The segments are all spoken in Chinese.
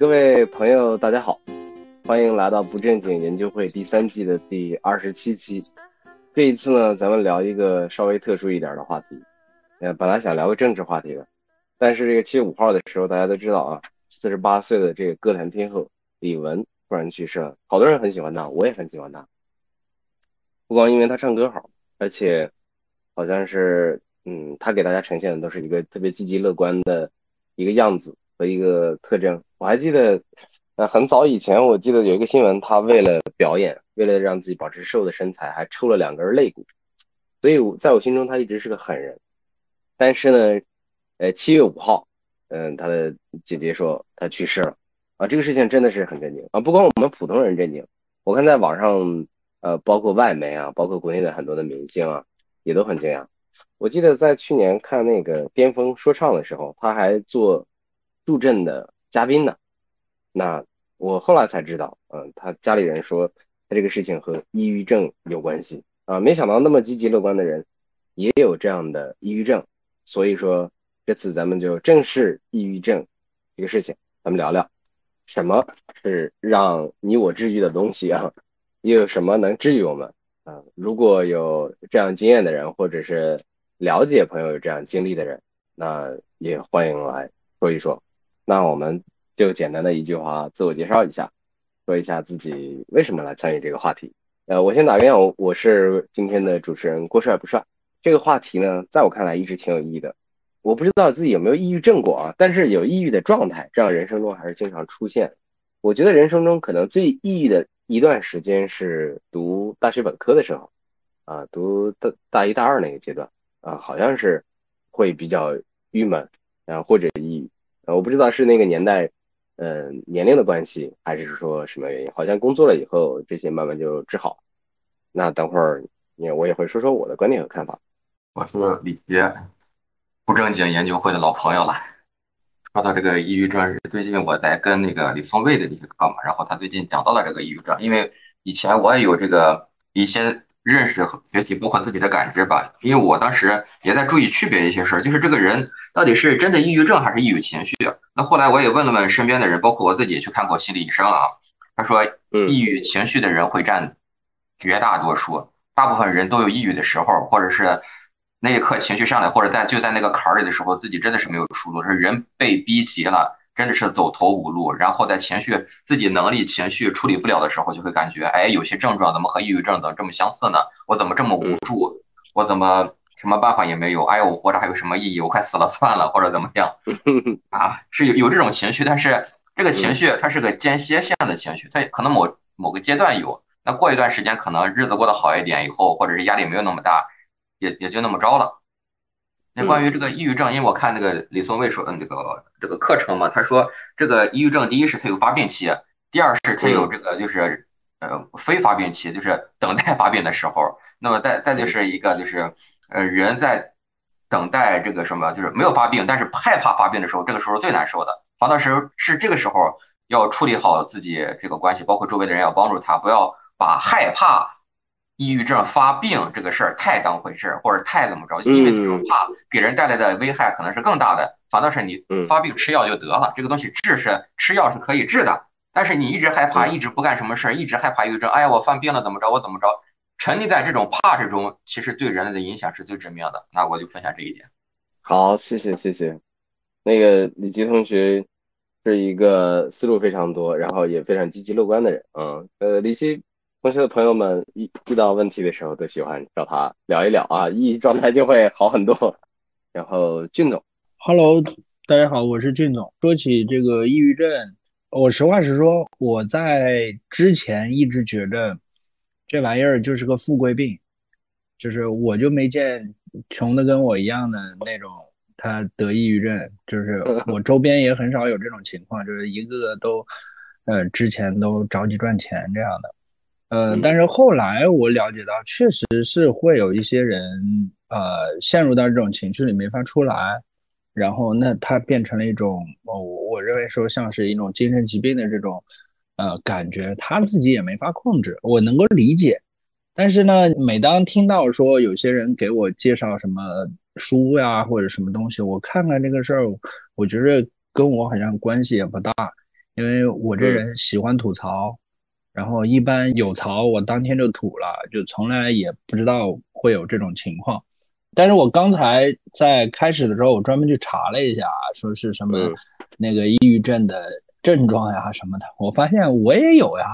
各位朋友，大家好，欢迎来到不正经研究会第三季的第二十七期。这一次呢，咱们聊一个稍微特殊一点的话题。呃，本来想聊个政治话题的，但是这个七月五号的时候，大家都知道啊，四十八岁的这个歌坛天后李玟突然去世了。好多人很喜欢她，我也很喜欢她。不光因为她唱歌好，而且好像是，嗯，她给大家呈现的都是一个特别积极乐观的一个样子和一个特征。我还记得，呃，很早以前，我记得有一个新闻，他为了表演，为了让自己保持瘦的身材，还抽了两根肋骨。所以，在我心中，他一直是个狠人。但是呢，呃，七月五号，嗯，他的姐姐说他去世了，啊，这个事情真的是很震惊啊！不光我们普通人震惊，我看在网上，呃，包括外媒啊，包括国内的很多的明星啊，也都很惊讶。我记得在去年看那个巅峰说唱的时候，他还做助阵的。嘉宾呢？那我后来才知道，嗯，他家里人说他这个事情和抑郁症有关系啊，没想到那么积极乐观的人也有这样的抑郁症，所以说这次咱们就正视抑郁症这个事情，咱们聊聊什么是让你我治愈的东西啊，又有什么能治愈我们啊？如果有这样经验的人，或者是了解朋友有这样经历的人，那也欢迎来说一说。那我们就简单的一句话自我介绍一下，说一下自己为什么来参与这个话题。呃，我先打个样，我我是今天的主持人郭帅不帅。这个话题呢，在我看来一直挺有意义的。我不知道自己有没有抑郁症过啊，但是有抑郁的状态，这样人生中还是经常出现。我觉得人生中可能最抑郁的一段时间是读大学本科的时候，啊，读大大一大二那个阶段啊，好像是会比较郁闷，然后或者抑郁。我不知道是那个年代，嗯，年龄的关系，还是说什么原因？好像工作了以后，这些慢慢就治好。那等会儿，你我也会说说我的观点和看法。我是李杰，不正经研究会的老朋友了。说到这个抑郁症，是最近我在跟那个李松蔚的这些课嘛，然后他最近讲到了这个抑郁症，因为以前我也有这个一些。认识和学习，包括自己的感知吧。因为我当时也在注意区别一些事儿，就是这个人到底是真的抑郁症还是抑郁情绪。那后来我也问了问身边的人，包括我自己去看过心理医生啊，他说，抑郁情绪的人会占绝大多数，大部分人都有抑郁的时候，或者是那一刻情绪上来，或者在就在那个坎儿里的时候，自己真的是没有出路，是人被逼急了。真的是走投无路，然后在情绪自己能力情绪处理不了的时候，就会感觉，哎，有些症状怎么和抑郁症怎么这么相似呢？我怎么这么无助？我怎么什么办法也没有？哎呀，我活着还有什么意义？我快死了 算了，或者怎么样？啊，是有有这种情绪，但是这个情绪它是个间歇性的情绪，它可能某某个阶段有，那过一段时间可能日子过得好一点以后，或者是压力没有那么大，也也就那么着了。那关于这个抑郁症，因为我看那个李松蔚说的那个这个课程嘛，他说这个抑郁症，第一是它有发病期，第二是它有这个就是呃非发病期，就是等待发病的时候。那么再再就是一个就是呃人在等待这个什么，就是没有发病，但是害怕发病的时候，这个时候最难受的。反倒是是这个时候要处理好自己这个关系，包括周围的人要帮助他，不要把害怕。抑郁症发病这个事儿太当回事儿，或者太怎么着，因为这种怕给人带来的危害可能是更大的。反倒是你发病吃药就得了，这个东西治是吃药是可以治的。但是你一直害怕，一直不干什么事儿，一直害怕抑郁症。哎呀，我犯病了怎么着？我怎么着？沉溺在这种怕之中，其实对人类的影响是最致命的。那我就分享这一点。好，谢谢谢谢。那个李吉同学是一个思路非常多，然后也非常积极乐观的人。嗯，呃，李希。同学的朋友们一遇到问题的时候都喜欢找他聊一聊啊，抑郁状态就会好很多。然后俊总，Hello，大家好，我是俊总。说起这个抑郁症，我实话实说，我在之前一直觉得这玩意儿就是个富贵病，就是我就没见穷的跟我一样的那种他得抑郁症，就是我周边也很少有这种情况，就是一个个都呃之前都着急赚钱这样的。呃，但是后来我了解到，确实是会有一些人，呃，陷入到这种情绪里没法出来，然后那他变成了一种，我我认为说像是一种精神疾病的这种，呃，感觉他自己也没法控制，我能够理解。但是呢，每当听到说有些人给我介绍什么书呀或者什么东西，我看看这个事儿，我觉得跟我好像关系也不大。因为我这人喜欢吐槽，然后一般有槽我当天就吐了，就从来也不知道会有这种情况。但是我刚才在开始的时候，我专门去查了一下，说是什么那个抑郁症的症状呀什么的，我发现我也有呀。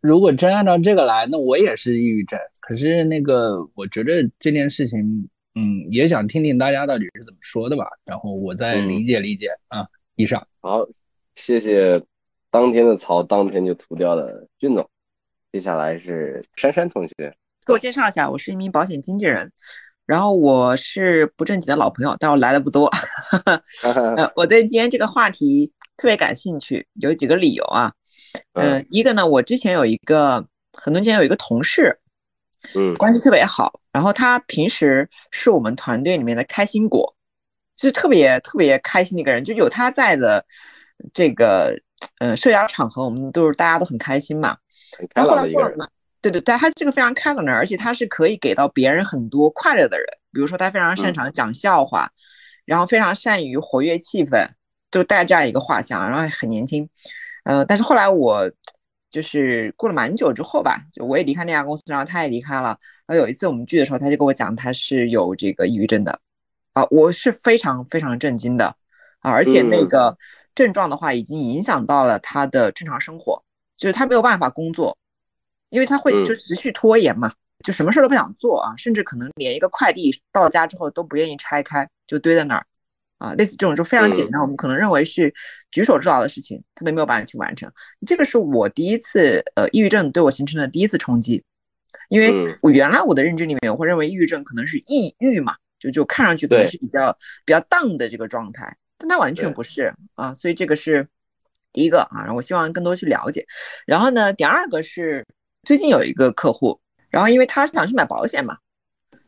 如果真按照这个来，那我也是抑郁症。可是那个，我觉得这件事情，嗯，也想听听大家到底是怎么说的吧，然后我再理解理解啊。以上，好，谢谢当天的槽当天就涂掉了俊总。接下来是珊珊同学，给我介绍一下，我是一名保险经纪人，然后我是不正经的老朋友，但我来的不多。呃，我对今天这个话题特别感兴趣，有几个理由啊。嗯，一个呢，我之前有一个很多年前有一个同事，嗯，关系特别好，然后他平时是我们团队里面的开心果，就是特别特别开心的一个人，就有他在的这个嗯社交场合，我们都是大家都很开心嘛。然后后来过了嘛，对对对，他是个非常开朗的人，而且他是可以给到别人很多快乐的人，比如说他非常擅长讲笑话，然后非常善于活跃气氛，就带这样一个画像，然后很年轻。呃，但是后来我就是过了蛮久之后吧，就我也离开那家公司，然后他也离开了。然后有一次我们聚的时候，他就跟我讲他是有这个抑郁症的，啊，我是非常非常震惊的啊，而且那个症状的话已经影响到了他的正常生活，就是他没有办法工作，因为他会就持续拖延嘛，就什么事都不想做啊，甚至可能连一个快递到家之后都不愿意拆开，就堆在那儿。啊，类似这种就非常简单，我们可能认为是举手之劳的事情，他都没有办法去完成。这个是我第一次，呃，抑郁症对我形成的第一次冲击，因为我原来我的认知里面，我会认为抑郁症可能是抑郁嘛，就就看上去可能是比较比较 down 的这个状态，但它完全不是啊，所以这个是第一个啊，然后我希望更多去了解。然后呢，第二个是最近有一个客户，然后因为他是想去买保险嘛，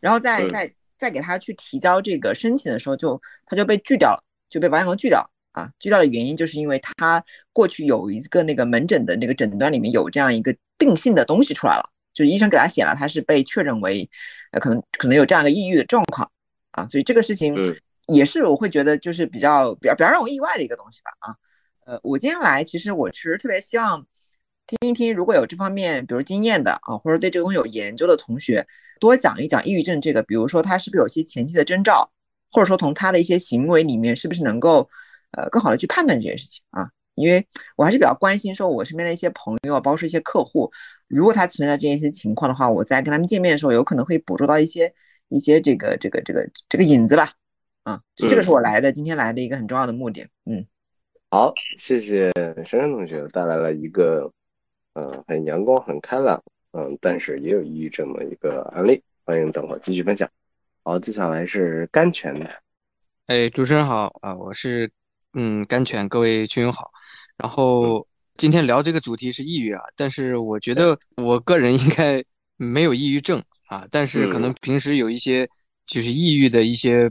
然后在在。再给他去提交这个申请的时候，就他就被拒掉了，就被保险公司拒掉了啊！拒掉的原因就是因为他过去有一个那个门诊的那个诊断里面有这样一个定性的东西出来了，就是医生给他写了，他是被确认为呃可能可能有这样一个抑郁的状况啊，所以这个事情也是我会觉得就是比较比较比较让我意外的一个东西吧啊，呃，我今天来其实我其实特别希望。听一听，如果有这方面，比如经验的啊，或者对这个东西有研究的同学，多讲一讲抑郁症这个。比如说他是不是有些前期的征兆，或者说从他的一些行为里面，是不是能够呃更好的去判断这件事情啊？因为我还是比较关心，说我身边的一些朋友，包括说一些客户，如果他存在这样一些情况的话，我在跟他们见面的时候，有可能会捕捉到一些一些这个这个这个这个影子吧。啊，这个是我来的今天来的一个很重要的目的。嗯，好，谢谢珊珊同学带来了一个。嗯，很阳光，很开朗，嗯，但是也有抑郁症的一个案例，欢迎等会儿继续分享。好，接下来是甘泉的。哎，主持人好啊，我是嗯甘泉，各位群友好。然后今天聊这个主题是抑郁啊，但是我觉得我个人应该没有抑郁症啊，但是可能平时有一些就是抑郁的一些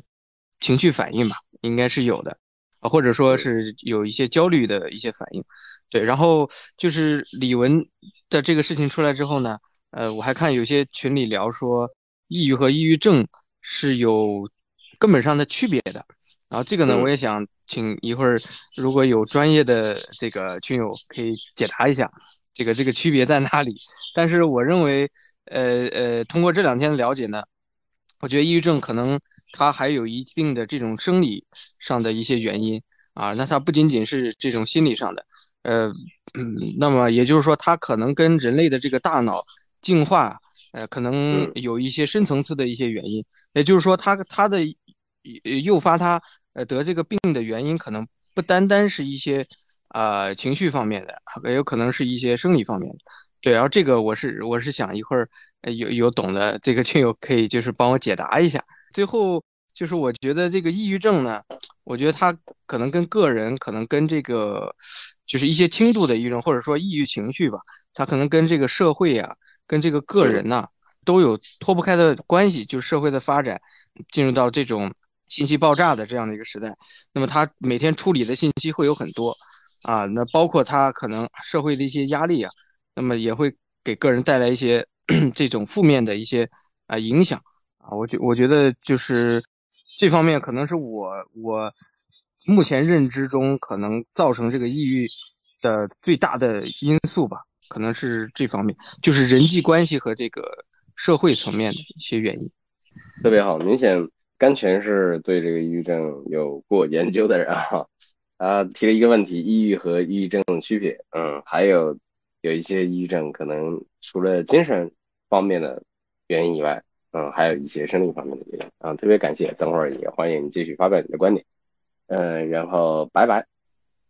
情绪反应吧，应该是有的啊，或者说是有一些焦虑的一些反应。对，然后就是李文的这个事情出来之后呢，呃，我还看有些群里聊说，抑郁和抑郁症是有根本上的区别的。然后这个呢，我也想请一会儿如果有专业的这个群友可以解答一下，这个这个区别在哪里？但是我认为，呃呃，通过这两天的了解呢，我觉得抑郁症可能它还有一定的这种生理上的一些原因啊，那它不仅仅是这种心理上的。呃，嗯，那么也就是说，它可能跟人类的这个大脑进化，呃，可能有一些深层次的一些原因。也就是说，它它的诱发它呃得这个病的原因，可能不单单是一些呃情绪方面的，也有可能是一些生理方面的。对，然后这个我是我是想一会儿有有懂的这个 亲友可以就是帮我解答一下。最后就是我觉得这个抑郁症呢，我觉得它可能跟个人，可能跟这个。就是一些轻度的抑郁症，或者说抑郁情绪吧，它可能跟这个社会呀，跟这个个人呐，都有脱不开的关系。就是社会的发展进入到这种信息爆炸的这样的一个时代，那么他每天处理的信息会有很多啊，那包括他可能社会的一些压力啊，那么也会给个人带来一些 这种负面的一些啊影响啊。我觉我觉得就是这方面可能是我我。目前认知中可能造成这个抑郁的最大的因素吧，可能是这方面，就是人际关系和这个社会层面的一些原因。特别好，明显甘泉是对这个抑郁症有过研究的人哈。啊，提了一个问题，抑郁和抑郁症的区别。嗯，还有有一些抑郁症可能除了精神方面的原因以外，嗯，还有一些生理方面的原因。啊，特别感谢，等会儿也欢迎你继续发表你的观点。嗯，然后拜拜。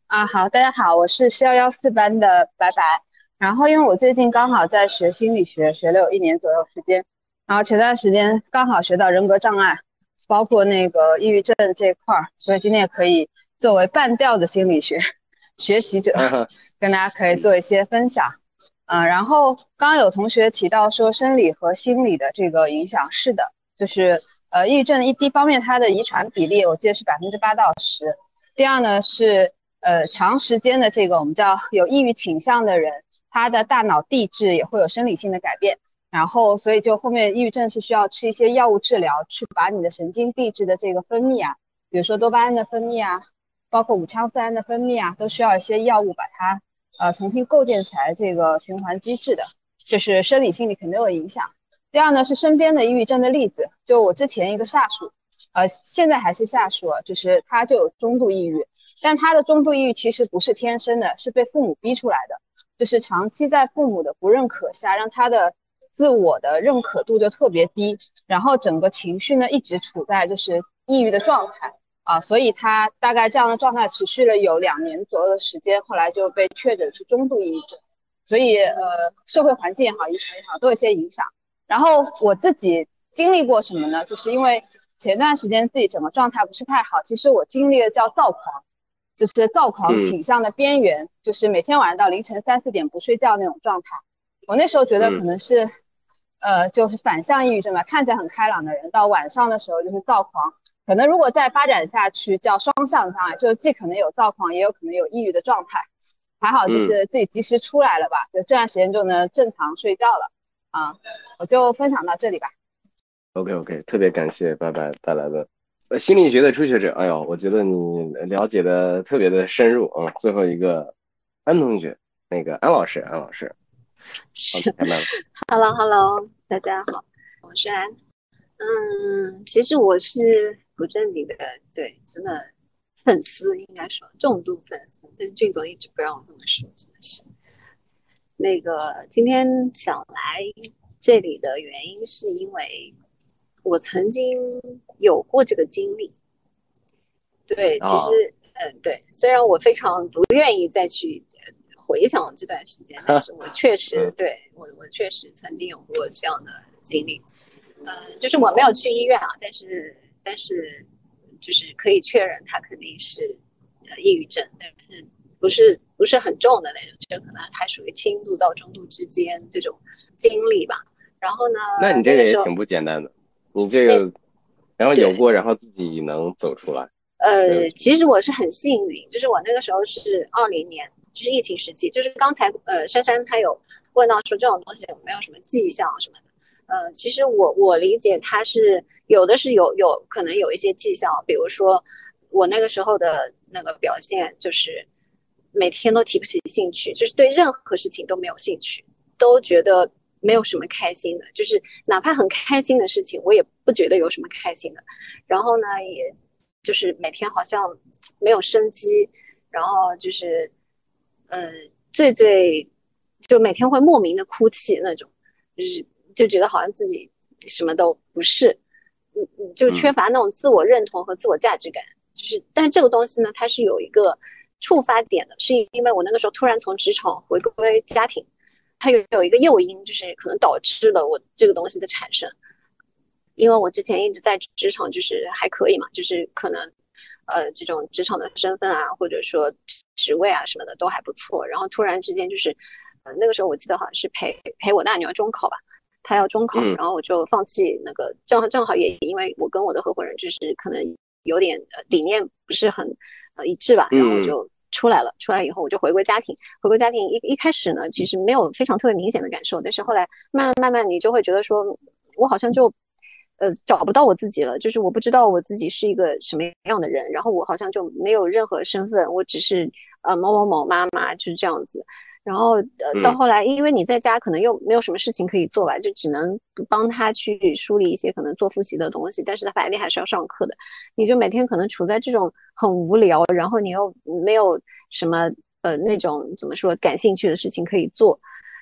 啊，好，大家好，我是四幺幺四班的白白。然后因为我最近刚好在学心理学，学了有一年左右时间。然后前段时间刚好学到人格障碍，包括那个抑郁症这块儿，所以今天也可以作为半吊子心理学 学习者，跟大家可以做一些分享。嗯，然后刚刚有同学提到说生理和心理的这个影响，是的，就是呃，抑郁症一一方面它的遗传比例我记得是百分之八到十，第二呢是呃长时间的这个我们叫有抑郁倾向的人，他的大脑地质也会有生理性的改变。然后，所以就后面抑郁症是需要吃一些药物治疗，去把你的神经递质的这个分泌啊，比如说多巴胺的分泌啊，包括五羟色胺的分泌啊，都需要一些药物把它呃重新构建起来这个循环机制的，就是生理心理肯定有影响。第二呢是身边的抑郁症的例子，就我之前一个下属，呃现在还是下属，就是他就有中度抑郁，但他的中度抑郁其实不是天生的，是被父母逼出来的，就是长期在父母的不认可下，让他的。自我的认可度就特别低，然后整个情绪呢一直处在就是抑郁的状态啊，所以他大概这样的状态持续了有两年左右的时间，后来就被确诊是中度抑郁症。所以呃，社会环境也好，遗传也好，都有些影响。然后我自己经历过什么呢？就是因为前段时间自己整个状态不是太好，其实我经历了叫躁狂，就是躁狂倾向的边缘，就是每天晚上到凌晨三四点不睡觉那种状态。我那时候觉得可能是。呃，就是反向抑郁症吧，看起来很开朗的人，到晚上的时候就是躁狂，可能如果再发展下去叫双向障碍，就是既可能有躁狂，也有可能有抑郁的状态。还好就是自己及时出来了吧，就这段时间就能正常睡觉了啊。我就分享到这里吧。OK OK，特别感谢拜拜带来的呃心理学的初学者，哎呦，我觉得你了解的特别的深入啊。最后一个安同学，那个安老师，安老师。Hello Hello，大家好，我是安。嗯，其实我是不正经的，对，真的粉丝应该说重度粉丝，但是俊总一直不让我这么说，真的是。那个今天想来这里的原因，是因为我曾经有过这个经历。对，其实，嗯，对，虽然我非常不愿意再去。回想这段时间，但是我确 实对我，我确实曾经有过这样的经历。嗯，就是我没有去医院啊，但是但是就是可以确认他肯定是呃抑郁症，但是不是不是很重的那种，就可能还属于轻度到中度之间这种经历吧。然后呢？那你这个也挺不简单的，你这个然后有过，然后自己能走出来。呃，其实我是很幸运，就是我那个时候是二零年。就是疫情时期，就是刚才呃，珊珊她有问到说这种东西有没有什么迹象什么的，呃，其实我我理解它是有的是有有可能有一些迹象，比如说我那个时候的那个表现就是每天都提不起兴趣，就是对任何事情都没有兴趣，都觉得没有什么开心的，就是哪怕很开心的事情，我也不觉得有什么开心的，然后呢，也就是每天好像没有生机，然后就是。嗯，最最就每天会莫名的哭泣那种，就是就觉得好像自己什么都不是，就缺乏那种自我认同和自我价值感。就是，但这个东西呢，它是有一个触发点的，是因为我那个时候突然从职场回归家庭，它有有一个诱因，就是可能导致了我这个东西的产生。因为我之前一直在职场，就是还可以嘛，就是可能呃这种职场的身份啊，或者说。职位啊什么的都还不错，然后突然之间就是，呃那个时候我记得好像是陪陪我大女儿中考吧，她要中考，然后我就放弃那个，正好正好也因为我跟我的合伙人就是可能有点理念不是很呃一致吧，然后就出来了。出来以后我就回归家庭，回归家庭一一开始呢其实没有非常特别明显的感受，但是后来慢慢慢慢你就会觉得说，我好像就。呃，找不到我自己了，就是我不知道我自己是一个什么样的人，然后我好像就没有任何身份，我只是呃某某某妈妈就是这样子。然后呃到后来，因为你在家可能又没有什么事情可以做吧，就只能帮他去梳理一些可能做复习的东西，但是他白天还是要上课的，你就每天可能处在这种很无聊，然后你又没有什么呃那种怎么说感兴趣的事情可以做。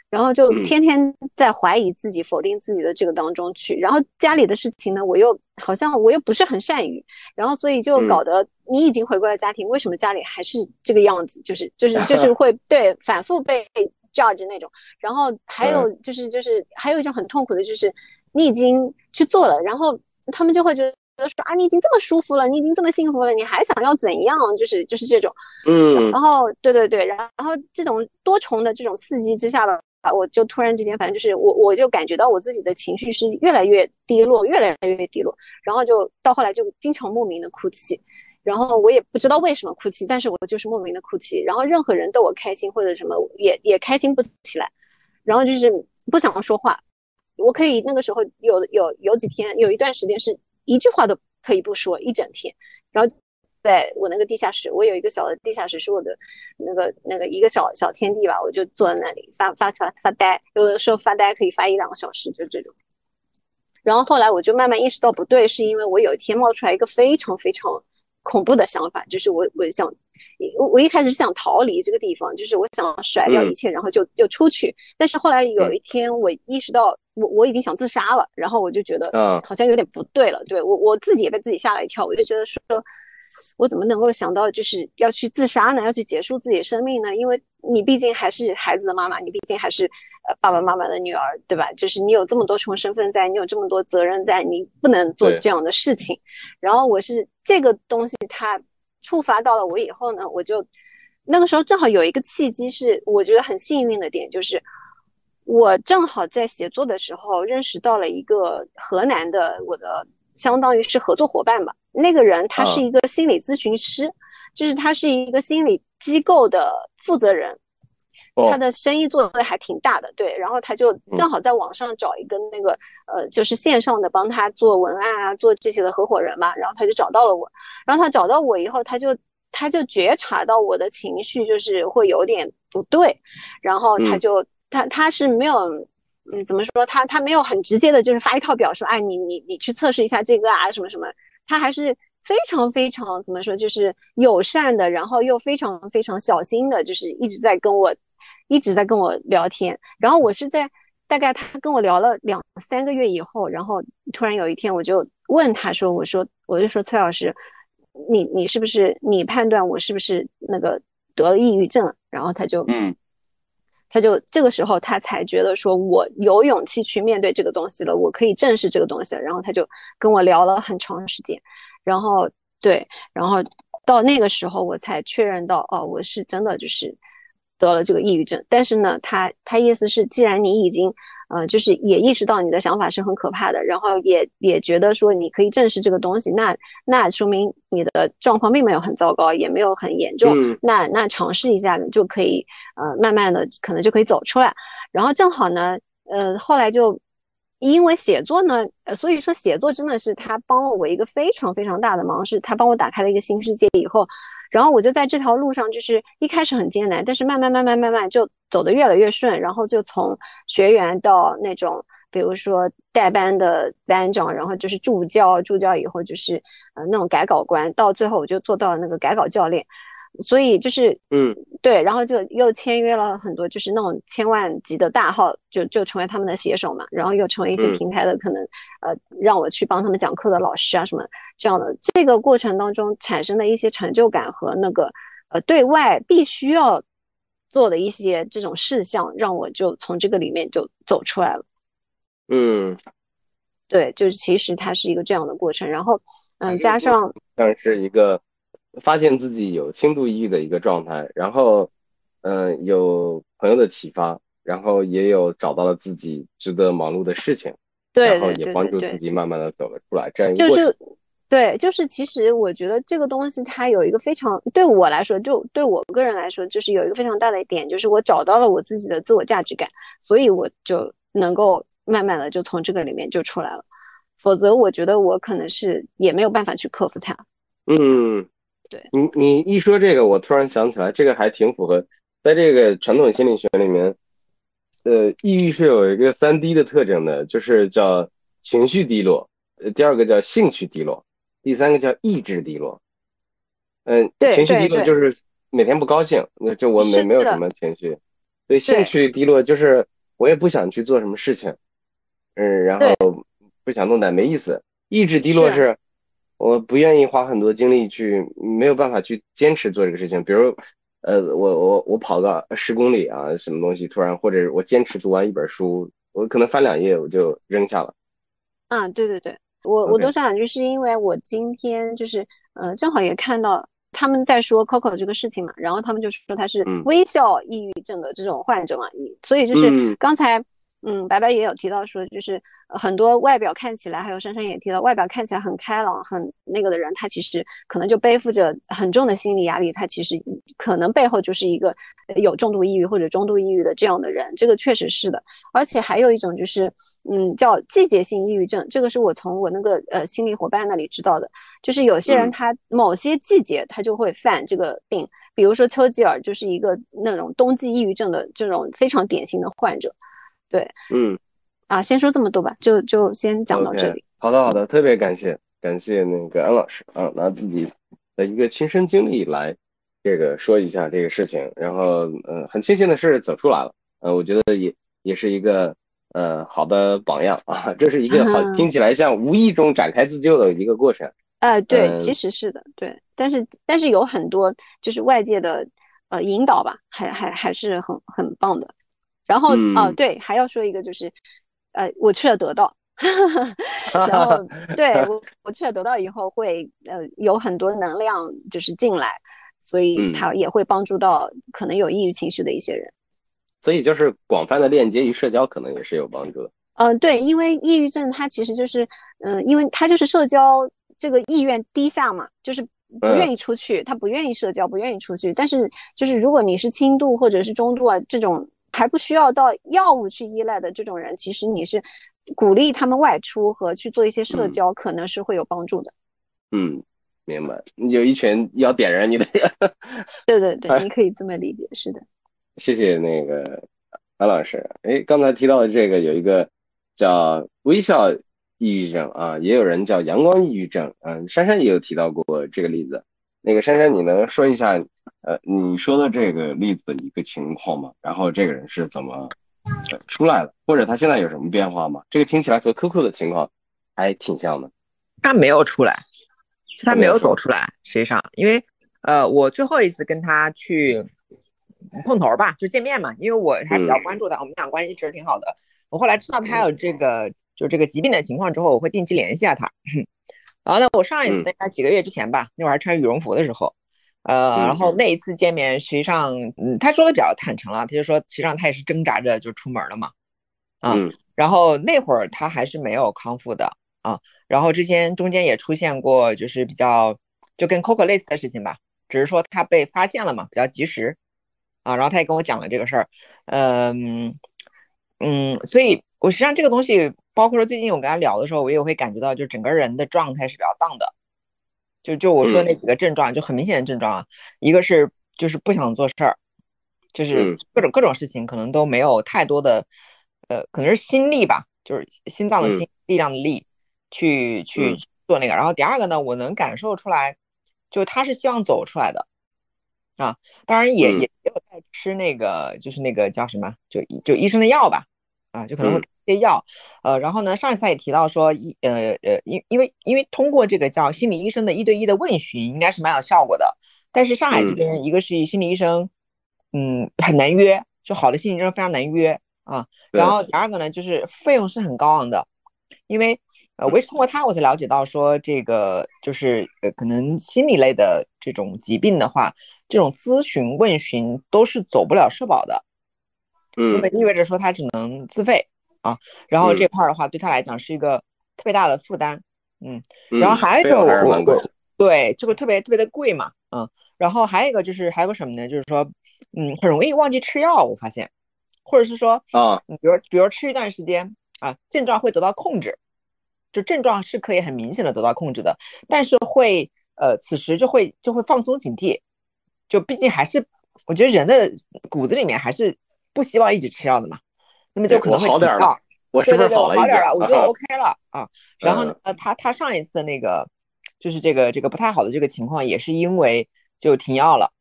然后就天天在怀疑自己、否定自己的这个当中去，然后家里的事情呢，我又好像我又不是很善于，然后所以就搞得你已经回归了家庭，为什么家里还是这个样子？就是就是就是 会对反复被 judge 那种。然后还有就是就是还有一种很痛苦的就是你已经去做了，然后他们就会觉得说啊，你已经这么舒服了，你已经这么幸福了，你还想要怎样？就是就是这种，嗯，然后对对对，然后然后这种多重的这种刺激之下吧。我就突然之间，反正就是我，我就感觉到我自己的情绪是越来越低落，越来越低落。然后就到后来就经常莫名的哭泣，然后我也不知道为什么哭泣，但是我就是莫名的哭泣。然后任何人逗我开心或者什么，也也开心不起来。然后就是不想要说话，我可以那个时候有有有几天，有一段时间是一句话都可以不说一整天，然后。在我那个地下室，我有一个小的地下室，是我的那个那个一个小小天地吧，我就坐在那里发发发发呆，有的时候发呆可以发一两个小时，就这种。然后后来我就慢慢意识到不对，是因为我有一天冒出来一个非常非常恐怖的想法，就是我我想我我一开始是想逃离这个地方，就是我想甩掉一切，然后就就出去。但是后来有一天我意识到我我已经想自杀了，然后我就觉得好像有点不对了，对我我自己也被自己吓了一跳，我就觉得说。我怎么能够想到就是要去自杀呢？要去结束自己的生命呢？因为你毕竟还是孩子的妈妈，你毕竟还是呃爸爸妈妈的女儿，对吧？就是你有这么多重身份在，你有这么多责任在，你不能做这样的事情。然后我是这个东西，它触发到了我以后呢，我就那个时候正好有一个契机，是我觉得很幸运的点，就是我正好在写作的时候认识到了一个河南的我的。相当于是合作伙伴吧。那个人他是一个心理咨询师，就是他是一个心理机构的负责人，他的生意做的还挺大的。对，然后他就正好在网上找一个那个呃，就是线上的帮他做文案啊，做这些的合伙人嘛。然后他就找到了我，然后他找到我以后，他就他就觉察到我的情绪就是会有点不对，然后他就他他是没有。嗯，怎么说？他他没有很直接的，就是发一套表说，哎，你你你去测试一下这个啊，什么什么。他还是非常非常怎么说，就是友善的，然后又非常非常小心的，就是一直在跟我一直在跟我聊天。然后我是在大概他跟我聊了两三个月以后，然后突然有一天我就问他说，我说我就说崔老师，你你是不是你判断我是不是那个得了抑郁症了？然后他就嗯。他就这个时候，他才觉得说，我有勇气去面对这个东西了，我可以正视这个东西了。然后他就跟我聊了很长时间，然后对，然后到那个时候，我才确认到，哦，我是真的就是。得了这个抑郁症，但是呢，他他意思是，既然你已经，呃，就是也意识到你的想法是很可怕的，然后也也觉得说你可以正视这个东西，那那说明你的状况并没有很糟糕，也没有很严重，那那尝试一下就可以，呃，慢慢的可能就可以走出来。然后正好呢，呃，后来就因为写作呢，呃，所以说写作真的是他帮了我一个非常非常大的忙，是他帮我打开了一个新世界以后。然后我就在这条路上，就是一开始很艰难，但是慢慢慢慢慢慢就走得越来越顺。然后就从学员到那种，比如说带班的班长，然后就是助教，助教以后就是呃那种改稿官，到最后我就做到了那个改稿教练。所以就是，嗯，对，然后就又签约了很多，就是那种千万级的大号，就就成为他们的写手嘛。然后又成为一些平台的可能，呃，让我去帮他们讲课的老师啊什么这样的。这个过程当中产生的一些成就感和那个，呃，对外必须要做的一些这种事项，让我就从这个里面就走出来了。嗯，对，就是其实它是一个这样的过程。然后，嗯，加上像是一个。发现自己有轻度抑郁的一个状态，然后，嗯，有朋友的启发，然后也有找到了自己值得忙碌的事情，对，然后也帮助自己慢慢的走了出来，这样一个就是，对，就是其实我觉得这个东西它有一个非常对我来说，就对我个人来说，就是有一个非常大的一点，就是我找到了我自己的自我价值感，所以我就能够慢慢的就从这个里面就出来了，否则我觉得我可能是也没有办法去克服它。嗯。对你你一说这个，我突然想起来，这个还挺符合，在这个传统心理学里面，呃，抑郁是有一个三低的特征的，就是叫情绪低落，呃，第二个叫兴趣低落，第三个叫意志低落。嗯，对情绪低落就是每天不高兴，那就我没没有什么情绪。对，兴趣低落就是我也不想去做什么事情，嗯，然后不想弄点没意思。意志低落是是我不愿意花很多精力去，没有办法去坚持做这个事情。比如，呃，我我我跑个十公里啊，什么东西突然，或者我坚持读完一本书，我可能翻两页我就扔下了。啊，对对对，我我多说两句，是因为我今天就是呃，正好也看到他们在说 Coco 这个事情嘛，然后他们就说他是嗯微笑抑郁症的这种患者嘛，你所以就是嗯刚才嗯白白也有提到说，就是呃很多外表看起来，还有珊珊也提到，外表看起来很开朗、很那个的人，他其实可能就背负着很重的心理压力，他其实可能背后就是一个呃有重度抑郁或者中度抑郁的这样的人，这个确实是的。而且还有一种就是，嗯，叫季节性抑郁症，这个是我从我那个呃心理伙伴那里知道的，就是有些人嗯他某些季节他就会犯这个病，比如说丘吉尔就是一个那种冬季抑郁症的这种非常典型的患者。嗯啊，先说这么多吧，就就先讲到这里。好的好的，特别感谢感谢那个安老师啊，拿自己的一个亲身经历来这个说一下这个事情，然后呃很庆幸的是走出来了，呃我觉得也也是一个呃好的榜样啊，这是一个好 听起来像无意中展开自救的一个过程。呃，对，嗯其实是的，对，但是但是有很多就是外界的呃引导吧，还还还是很很棒的。然后哦、嗯对，还要说一个就是，呃，我去了得到，然后 对我我去了得到以后会呃有很多能量就是进来，所以嗯它也会帮助到可能有抑郁情绪的一些人。所以就是广泛的链接与社交可能也是有帮助的。嗯、对，因为抑郁症它其实就是，嗯、因为它就是社交这个意愿低下嘛，就是不愿嗯意出去，他不愿意社交，不愿意出去。但是就是如果你是轻度或者是中度啊这种还不需要到药物去依赖的这种人，其实你是鼓励他们外出和去做一些社嗯交，可能是会有帮助的。嗯，明白。有一群要点燃你的人。对对对，哎你可以这么理解，是的。谢谢那个安老师。哎，刚才提到的这个有一个叫微笑抑郁症啊，也有人叫阳光抑郁症。嗯，珊珊也有提到过这个例子。那个珊珊，你能说一下呃你说的这个例子的一个情况嘛？然后这个人是怎么呃出来的，或者他现在有什么变化吗？这个听起来和 Coco 的情况还挺像的。他没有出来，是他没有走出来。实际上，因为呃，我最后一次跟他去碰头吧，就见面嘛，因为我还比较嗯关注他，我们俩关系其实挺好的。我后来知道他有这个就这个疾病的情况之后，我会定期联系下他。然后呢，我上一次嗯大概几个月之前吧，那会儿还穿羽绒服的时候，呃，嗯。然后那一次见面，实际上，嗯，他说的比较坦诚了，他就说，实际上他也是挣扎着就出门了嘛，啊，嗯。然后那会儿他还是没有康复的啊，然后之前中间也出现过就是比较就跟 Coco 类似的事情吧，只是说他被发现了嘛，比较及时啊，然后他也跟我讲了这个事儿，嗯嗯，所以我实际上这个东西，包括说最近我跟他聊的时候，我也会感觉到，就整个人的状态是比较荡的，就就我说的那几个症状，就很明显的症状啊，一个是就是不想做事儿，就是嗯。各种各种事情可能都没有太多的，呃，可能是心力吧，就是心脏的心力量的力去去嗯。做那个。然后第二个呢，我能感受出来，就他是希望走出来的啊，当然也也有在吃那个就是那个叫什么，就就医生的药吧，啊，就可能会嗯给一些药，呃，然后呢，上一次他也提到说，一呃呃，因因为因为通过这个叫心理医生的一对一的问询，应该是蛮有效果的。但是上海这嗯边，一个是心理医生，嗯，很难约，就好的心理医生非常难约啊。然后第二个呢，就是费用是很高昂的，因为呃，我也是通过他我才了解到说，这个就是呃，可能心理类的这种疾病的话，这种咨询问询都是走不了社保的。那么嗯意味着说他只能自费啊，然后嗯。这块儿的话对他来讲是一个特别大的负担，嗯，然后嗯还有一个我对这个特别特别的贵嘛，嗯，然后还有一个就是还有个什么呢？就是说，嗯，很容易忘记吃药，我发现，或者是说，啊。你比如比如吃一段时间啊，症状会得到控制，就症状是可以很明显的得到控制的，但是会呃，此时就会就会放松警惕，就毕竟还是我觉得人的骨子里面还是不希望一直吃药的嘛，那么就可能会好点了，我是不是好点了？我觉得 OK 了啊。然后呢，他他上一次的那个就是这个这个不太好的这个情况，也是因为就停药了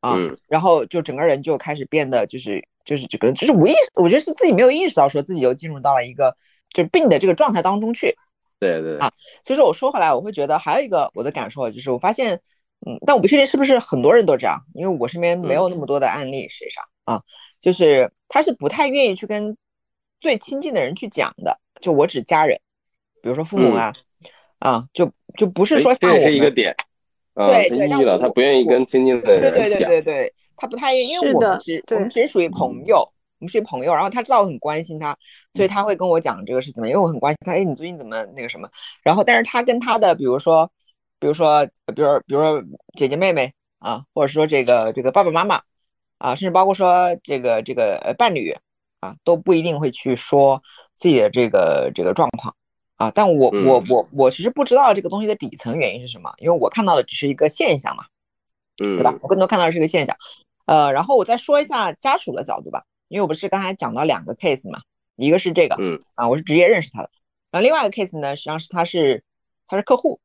啊，然后就整个人就开始变得就是就是这个就是无意识，我觉得是自己没有意识到说自己又进入到了一个就病的这个状态当中去。对对啊，所以说我说回来，我会觉得还有一个我的感受就是，我发现，嗯，但我不确定是不是很多人都这样，因为我身边没有那么多的案例，实际上啊，就是他是不太愿意去跟最亲近的人去讲的，就我指家人，比如说父母啊，啊，就就不是说这也是一个点，对对，了，他不愿意跟亲近的人讲，对对对对对，他不太愿意，因为我们只我们只属于朋友。我们是朋友，然后他知道我很关心他，所以他会跟我讲这个事情嘛，因为我很关心他。哎，你最近怎么那个什么？然后，但是他跟他的，比如说，比如说，比如，比如说姐姐妹妹啊，或者说这个这个爸爸妈妈啊，甚至包括说这个这个呃伴侣啊，都不一定会去说自己的这个这个状况啊。但我我我我其实不知道这个东西的底层原因是什么，因为我看到的只是一个现象嘛，嗯，对吧？我更多看到的是一个现象。呃，然后我再说一下家属的角度吧。因为我不是刚才讲到两个 case 嘛，一个是这个，嗯啊，我是直接认识他的，然后另外一个 case 呢，实际上是他是他是客户，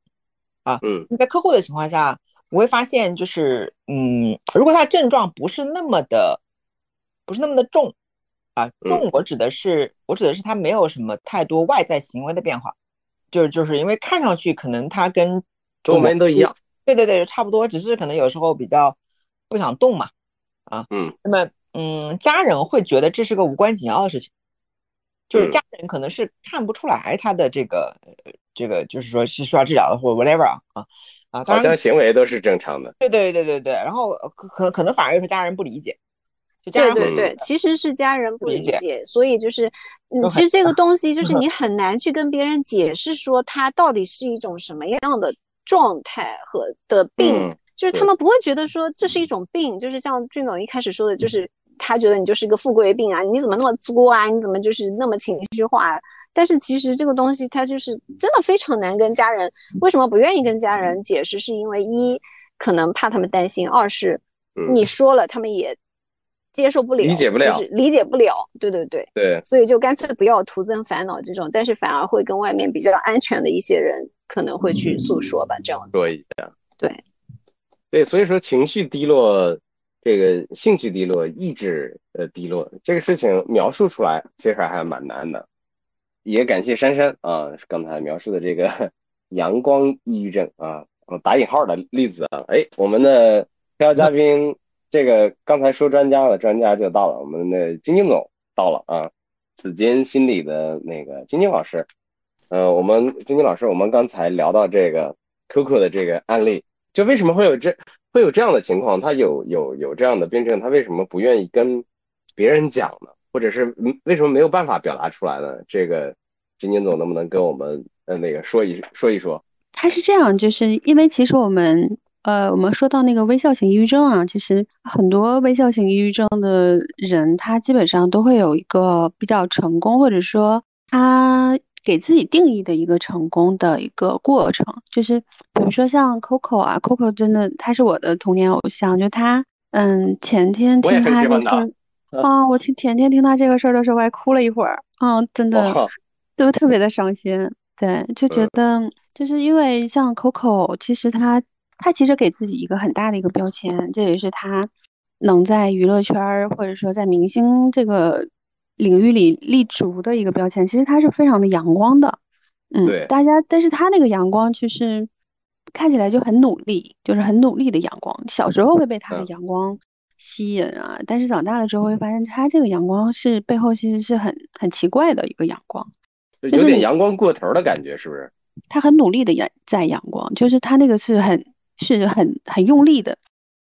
啊，嗯，在客户的情况下，我会发现就是，嗯，如果他症状不是那么的，不是那么的重，啊，重我指的是我指的是他没有什么太多外在行为的变化，就是就是因为看上去可能他跟我们都一样，对对对，差不多，只是可能有时候比较不想动嘛，啊，嗯，那么。嗯，家人会觉得这是个无关紧要的事情，就是家人可能是看不出来他的这个这个，就是说是需要治疗的或者 whatever 啊啊啊，好像行为都是正常的。对对对对对，然后可可能反而又是家人不理解，对对对，其实是家人不理解，所以就是嗯，其实这个东西就是你很难去跟别人解释说它到底是一种什么样的状态和的 病，就是他们不会觉得说这是一种病，就是像俊总一开始说的，就是。他觉得你就是一个富贵病啊，你怎么那么作啊？你怎么就是那么情绪化？但是其实这个东西，它就是真的非常难跟家人。为什么不愿意跟家人解释？是因为一可能怕他们担心，二是你说了他们也接受不了，理解不了，就是理解不了。对对对对，所以就干脆不要徒增烦恼这种，但是反而会跟外面比较安全的一些人可能会去诉说吧，这样子。说一下，对对，所以说情绪低落。这个兴趣低落、意志呃低落，这个事情描述出来其实还蛮难的。也感谢珊珊啊，刚才描述的这个 阳光抑郁症啊，打引号的例子啊。哎，我们的特邀嘉宾，这个刚才说专家了，专家就到了，我们的晶晶总到了啊，紫金心理的那个晶晶老师。呃，我们晶晶老师，我们刚才聊到这个 Coco 的这个案例，就为什么会有这？会有这样的情况，他有有有这样的病症，他为什么不愿意跟别人讲呢？或者是为什么没有办法表达出来呢？这个金金总能不能跟我们呃那个说一说一说？他是这样，就是因为其实我们呃我们说到那个微笑型抑郁症啊，其实很多微笑型抑郁症的人，他基本上都会有一个比较成功，或者说他。给自己定义的一个成功的一个过程，就是比如说像 Coco 啊，Coco 真的他是我的童年偶像，就他，嗯，前天听他这事儿，啊，我听甜甜听他这个事儿的时候，我还哭了一会儿，嗯，真的，都特别的伤心，对，就觉得就是因为像 Coco，其实他他其实给自己一个很大的一个标签，这也是他能在娱乐圈或者说在明星这个。领域里立足的一个标签，其实他是非常的阳光的，嗯，对，大家，但是他那个阳光其实看起来就很努力，就是很努力的阳光。小时候会被他的阳光吸引啊，但是长大了之后会发现，他这个阳光是背后其实是很很奇怪的一个阳光，有点阳光过头的感觉，是不是？他很努力的阳在阳光，就是他那个是很是很很用力的。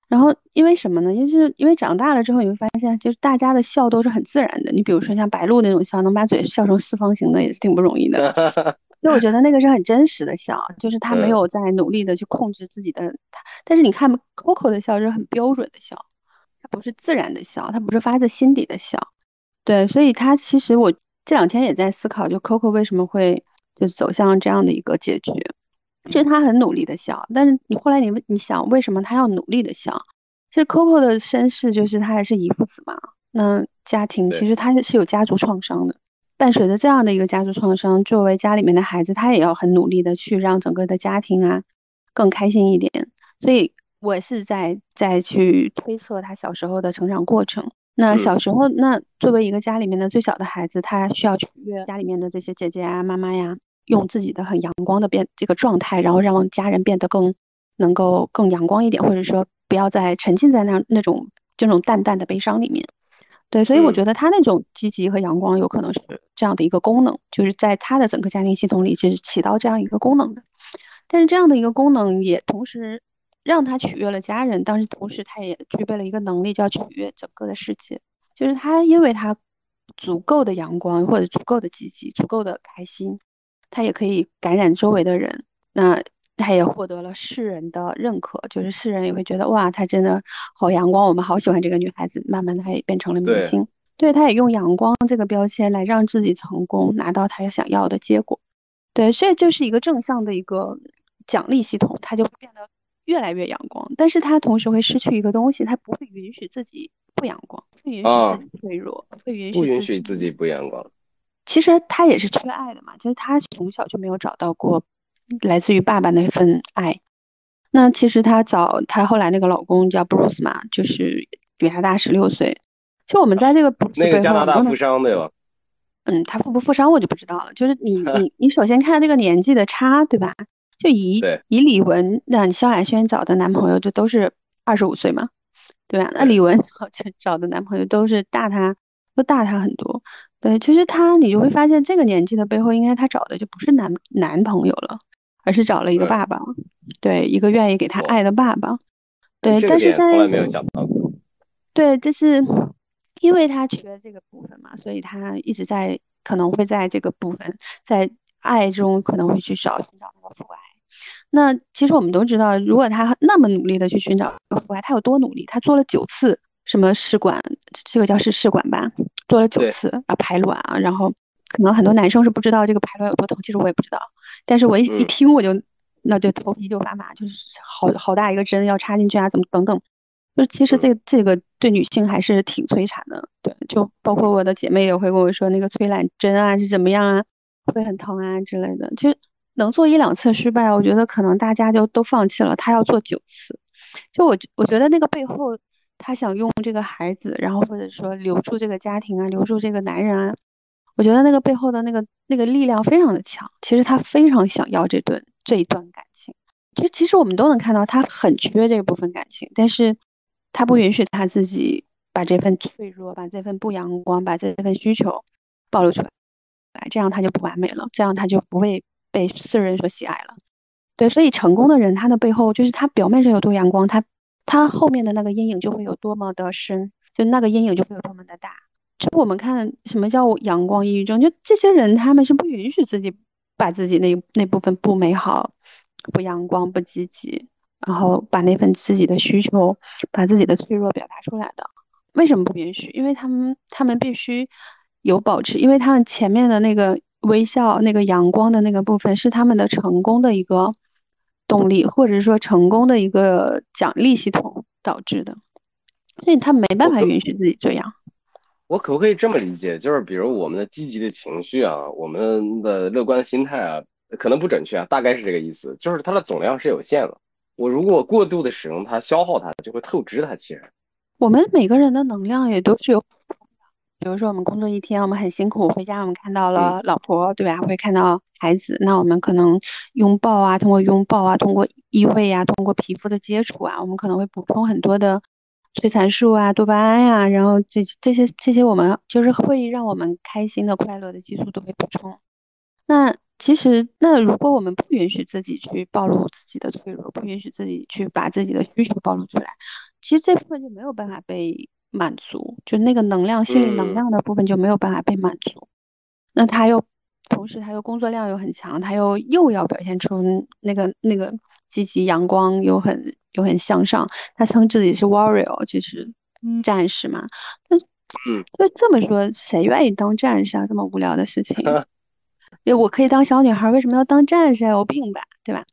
然后因为什么呢？就是因为长大了之后，你会发现，就是大家的笑都是很自然的。你比如说像白鹿那种笑，能把嘴笑成四方形的，也是挺不容易的。所以我觉得那个是很真实的笑，就是他没有在努力的去控制自己的。他，但是你看 Coco 的笑是很标准的笑，他不是自然的笑，他不是发自心底的笑。对，所以他其实我这两天也在思考，就 Coco 为什么会就走向这样的一个结局。其实他很努力的笑，但是你后来你问你想为什么他要努力的笑？其实 Coco 的身世就是他还是姨父子嘛，那家庭其实他是有家族创伤的，伴随着这样的一个家族创伤，作为家里面的孩子，他也要很努力的去让整个的家庭啊更开心一点。所以我是在在去推测他小时候的成长过程。那小时候，那作为一个家里面的最小的孩子，他需要取悦家里面的这些姐姐啊、妈妈呀，用自己的很阳光的变这个状态，然后让家人变得更能够更阳光一点，或者说不要再沉浸在那那种这种淡淡的悲伤里面。对，所以我觉得他那种积极和阳光有可能是这样的一个功能，就是在他的整个家庭系统里是起到这样一个功能的。但是这样的一个功能也同时。让他取悦了家人，但是同时他也具备了一个能力，叫取悦整个的世界。就是他，因为他足够的阳光，或者足够的积极，足够的开心，他也可以感染周围的人。那他也获得了世人的认可，就是世人也会觉得哇，他真的好阳光，我们好喜欢这个女孩子。慢慢他也变成了明星。对，他也用阳光这个标签来让自己成功，拿到他想要的结果。对，所以就是一个正向的一个奖励系统，他就会变得。越来越阳光，但是他同时会失去一个东西，他不会允许自己不阳光，不允许自己脆弱，不会允许不允许自己不阳光。其实他也是缺爱的嘛，就是他从小就没有找到过来自于爸爸那份爱。那其实他早，他后来那个老公叫 Bruce 嘛，就是比他大十六岁。就我们在这个那个加拿大富商对吧？嗯，他富不富商我就不知道了。就是你 你你首先看那个年纪的差，对吧？就以以李玟那萧亚轩找的男朋友就都是二十五岁嘛，对吧？那李玟 找找的男朋友都是大他，都大他很多。对，其实他你就会发现这个年纪的背后，应该他找的就不是男男朋友了，而是找了一个爸爸，对，一个愿意给他爱的爸爸。对，但是在从来没有想到过。对，就是因为他缺这个部分嘛，所以他一直在可能会在这个部分在爱中可能会去找寻找那个父爱。那其实我们都知道，如果他那么努力的去寻找父爱，他有多努力？他做了九次什么试管，这个叫是试管吧，做了九次啊排卵啊，然后可能很多男生是不知道这个排卵有多疼，其实我也不知道，但是我一一听我就那就头皮就发麻，就是好好大一个针要插进去啊，怎么等等，就其实这这个对女性还是挺摧残的，对，就包括我的姐妹也会跟我说那个催卵针啊是怎么样啊，会很疼啊之类的，其实。能做一两次失败，我觉得可能大家就都放弃了。他要做九次，就我我觉得那个背后，他想用这个孩子，然后或者说留住这个家庭啊，留住这个男人啊，我觉得那个背后的那个那个力量非常的强。其实他非常想要这段这一段感情，就其实我们都能看到他很缺这部分感情，但是他不允许他自己把这份脆弱、把这份不阳光、把这份需求暴露出来，这样他就不完美了，这样他就不会。被世人所喜爱了，对，所以成功的人，他的背后就是他表面上有多阳光，他他后面的那个阴影就会有多么的深，就那个阴影就会有多么的大。就我们看什么叫阳光抑郁症，就这些人他们是不允许自己把自己那那部分不美好、不阳光、不积极，然后把那份自己的需求、把自己的脆弱表达出来的。为什么不允许？因为他们他们必须有保持，因为他们前面的那个。微笑那个阳光的那个部分是他们的成功的一个动力，或者说成功的一个奖励系统导致的，所以他没办法允许自己这样。我可不可以这么理解？就是比如我们的积极的情绪啊，我们的乐观心态啊，可能不准确啊，大概是这个意思。就是它的总量是有限的，我如果过度的使用它，消耗它，就会透支它。其实我们每个人的能量也都是有。比如说，我们工作一天，我们很辛苦，回家我们看到了老婆，对吧？会看到孩子，那我们可能拥抱啊，通过拥抱啊，通过依偎呀，通过皮肤的接触啊，我们可能会补充很多的催产素啊、多巴胺呀，然后这这些这些我们就是会让我们开心的、快乐的激素都会补充。那其实，那如果我们不允许自己去暴露自己的脆弱，不允许自己去把自己的需求暴露出来，其实这部分就没有办法被。满足，就那个能量、心理能量的部分就没有办法被满足。那他又同时他又工作量又很强，他又又要表现出那个那个积极、阳光又很又很向上。他称自己是 warrior，就是战士嘛。那就这么说，谁愿意当战士啊？这么无聊的事情。对，我可以当小女孩，为什么要当战士？有病吧，对吧？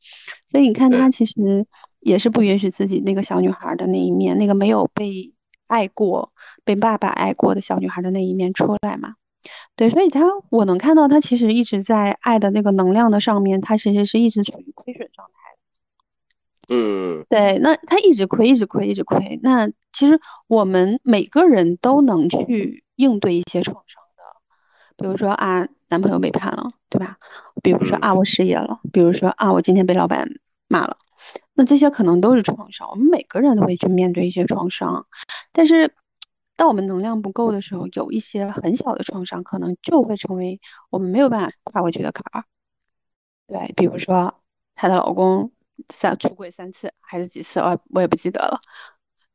所以你看，他其实也是不允许自己那个小女孩的那一面，那个没有被爱过、被爸爸爱过的小女孩的那一面出来嘛。对，所以她我能看到，她其实一直在爱的那个能量的上面，她其实是一直处于亏损状态。嗯，对，那她一直亏，一直亏，一直亏。那其实我们每个人都能去应对一些创伤的，比如说啊，男朋友背叛了，对吧？比如说啊，我失业了，比如说啊，我今天被老板骂了。那这些可能都是创伤，我们每个人都会去面对一些创伤，但是当我们能量不够的时候，有一些很小的创伤，可能就会成为我们没有办法跨过去的坎儿。对，比如说她的老公三出轨三次还是几次，我我也不记得了，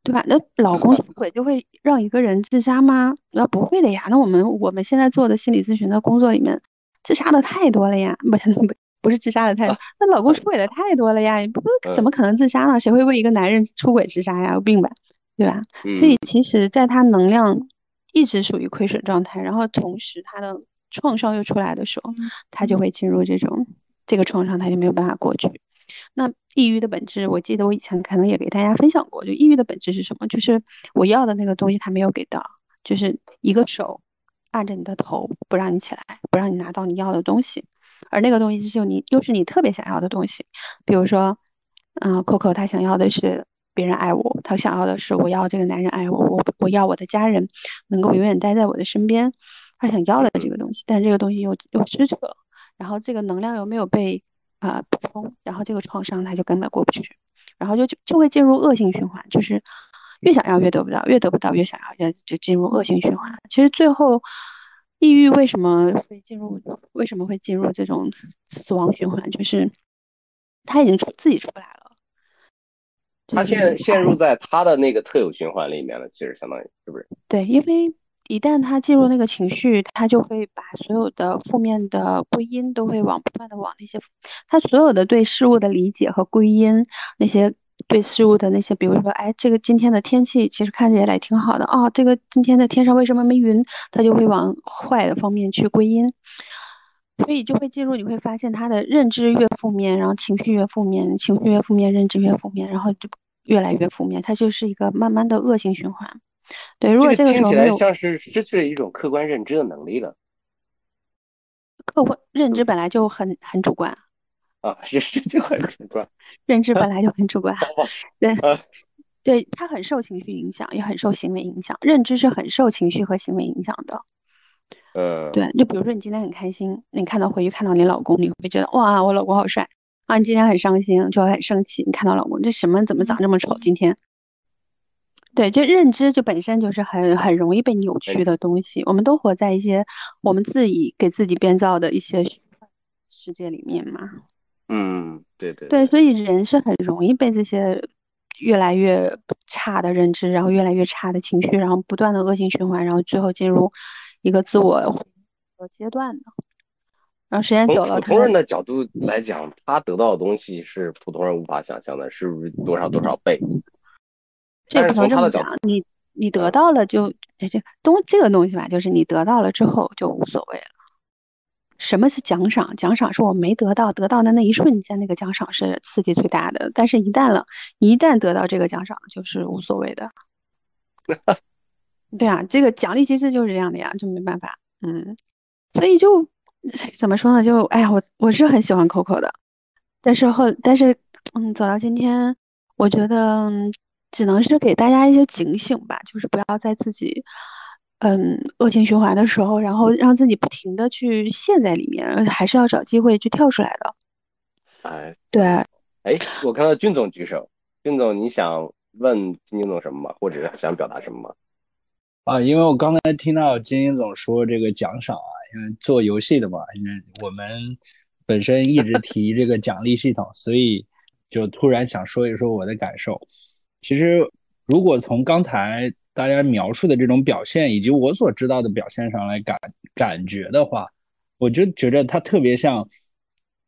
对吧？那老公出轨就会让一个人自杀吗？那不会的呀。那我们我们现在做的心理咨询的工作里面，自杀的太多了呀，不不。不是自杀的太多，那老公出轨的太多了呀，不怎么可能自杀呢？谁会为一个男人出轨自杀呀？有病吧，对吧？所以其实，在他能量一直属于亏损状态，然后同时他的创伤又出来的时候，他就会进入这种这个创伤，他就没有办法过去。那抑郁的本质，我记得我以前可能也给大家分享过，就抑郁的本质是什么？就是我要的那个东西他没有给到，就是一个手按着你的头，不让你起来，不让你拿到你要的东西。而那个东西就你又是你特别想要的东西，比如说，嗯，Coco 他想要的是别人爱我，他想要的是我要这个男人爱我，我我要我的家人能够永远待在我的身边，他想要了这个东西，但这个东西又又失去了，然后这个能量又没有被啊补充，然后这个创伤他就根本过不去，然后就就就会进入恶性循环，就是越想要越得不到，越得不到越想要，就就进入恶性循环。其实最后。抑郁为什么会进入？为什么会进入这种死亡循环？就是他已经出自己出不来了，他陷陷入在他的那个特有循环里面了。其实相当于是不是？对，因为一旦他进入那个情绪，他就会把所有的负面的归因都会往不断的往那些他所有的对事物的理解和归因那些。对事物的那些，比如说，哎，这个今天的天气其实看起来挺好的哦。这个今天的天上为什么没云？他就会往坏的方面去归因，所以就会进入，你会发现他的认知越负面，然后情绪越负面，情绪越负面，认知越负面，然后就越来越负面，它就是一个慢慢的恶性循环。对，如果这个时候听起来像是失去了一种客观认知的能力了。客观认知本来就很很主观。啊，认知就很主观，认知本来就很主观，对，对他很受情绪影响，也很受行为影响。认知是很受情绪和行为影响的，呃，对，就比如说你今天很开心，你看到回去看到你老公，你会觉得哇，我老公好帅啊。你今天很伤心，就很生气，你看到老公这什么怎么长这么丑？今天，对，这认知就本身就是很很容易被扭曲的东西。我们都活在一些我们自己给自己编造的一些世界里面嘛。嗯，对对对，所以人是很容易被这些越来越差的认知，然后越来越差的情绪，然后不断的恶性循环，然后最后进入一个自我的阶段的。然后时间久了，普通人的角度来讲，他得到的东西是普通人无法想象的，是不是多少多少倍？这不能这么讲，你你得到了就这东这个东西吧，就是你得到了之后就无所谓了。什么是奖赏？奖赏是我没得到，得到的那一瞬间，那个奖赏是刺激最大的。但是，一旦了，一旦得到这个奖赏，就是无所谓的。对啊，这个奖励机制就是这样的呀，就没办法。嗯，所以就 怎么说呢？就哎呀，我我是很喜欢 Coco 的，但是后，但是嗯，走到今天，我觉得只能是给大家一些警醒吧，就是不要在自己。嗯，恶性循环的时候，然后让自己不停的去陷在里面，还是要找机会去跳出来的。哎，对，哎，我看到俊总举手，俊总，你想问金金总什么吗？或者是想表达什么吗？啊，因为我刚才听到金金总说这个奖赏啊，因为做游戏的嘛，因为我们本身一直提这个奖励系统，所以就突然想说一说我的感受。其实，如果从刚才。大家描述的这种表现，以及我所知道的表现上来感感觉的话，我就觉得它特别像，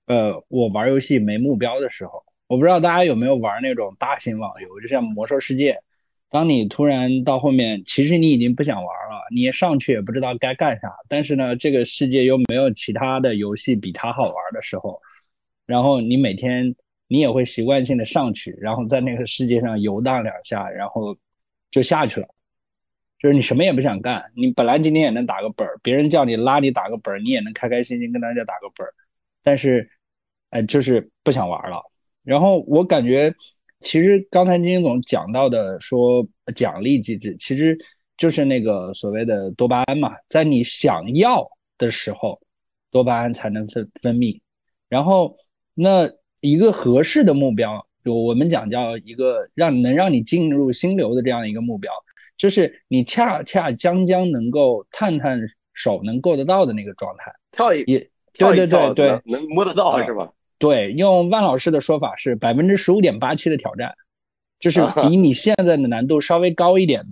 呃，我玩游戏没目标的时候。我不知道大家有没有玩那种大型网游，就像《魔兽世界》，当你突然到后面，其实你已经不想玩了，你也上去也不知道该干啥，但是呢，这个世界又没有其他的游戏比它好玩的时候，然后你每天你也会习惯性的上去，然后在那个世界上游荡两下，然后就下去了。就是你什么也不想干，你本来今天也能打个本儿，别人叫你拉你打个本儿，你也能开开心心跟大家打个本儿，但是，呃，就是不想玩了。然后我感觉，其实刚才金金总讲到的说奖励机制，其实就是那个所谓的多巴胺嘛，在你想要的时候，多巴胺才能分分泌。然后那一个合适的目标，就我们讲叫一个让能让你进入心流的这样一个目标。就是你恰恰将将能够探探手能够得到的那个状态，跳一也对对对对，能摸得到是吧？对，用万老师的说法是百分之十五点八七的挑战，就是比 你现在的难度稍微高一点的。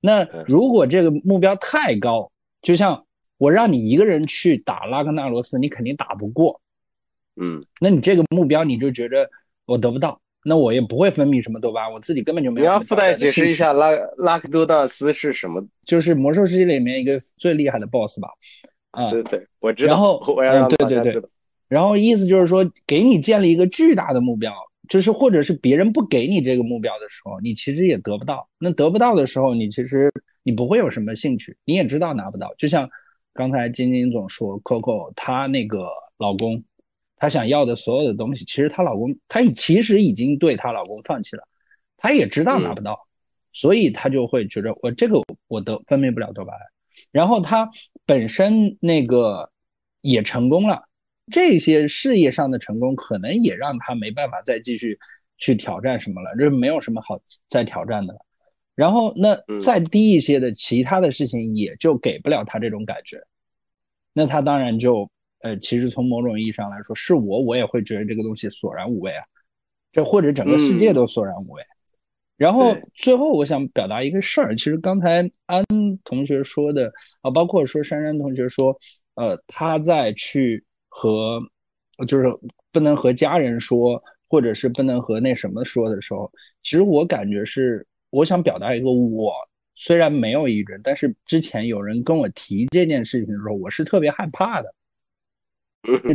那如果这个目标太高，就像我让你一个人去打拉格纳罗斯，你肯定打不过。嗯，那你这个目标你就觉得我得不到。那我也不会分泌什么多巴胺，我自己根本就没有。你要附带解释一下拉拉克多纳斯是什么？就是魔兽世界里面一个最厉害的 BOSS 吧？啊，对对，我知道。然后我要让对对对，然后意思就是说，给你建立一个巨大的目标，就是或者是别人不给你这个目标的时候，你其实也得不到。那得不到的时候，你其实你不会有什么兴趣，你也知道拿不到。就像刚才晶晶总说，Coco 她那个老公。她想要的所有的东西，其实她老公，她其实已经对她老公放弃了，她也知道拿不到，所以她就会觉得我这个我得分泌不了多巴胺，然后她本身那个也成功了，这些事业上的成功可能也让她没办法再继续去挑战什么了，这没有什么好再挑战的了。然后那再低一些的其他的事情也就给不了她这种感觉，那她当然就。呃，其实从某种意义上来说，是我，我也会觉得这个东西索然无味啊，这或者整个世界都索然无味。然后最后我想表达一个事儿，其实刚才安同学说的啊，包括说珊珊同学说，呃，他在去和就是不能和家人说，或者是不能和那什么说的时候，其实我感觉是我想表达一个，我虽然没有抑郁症，但是之前有人跟我提这件事情的时候，我是特别害怕的。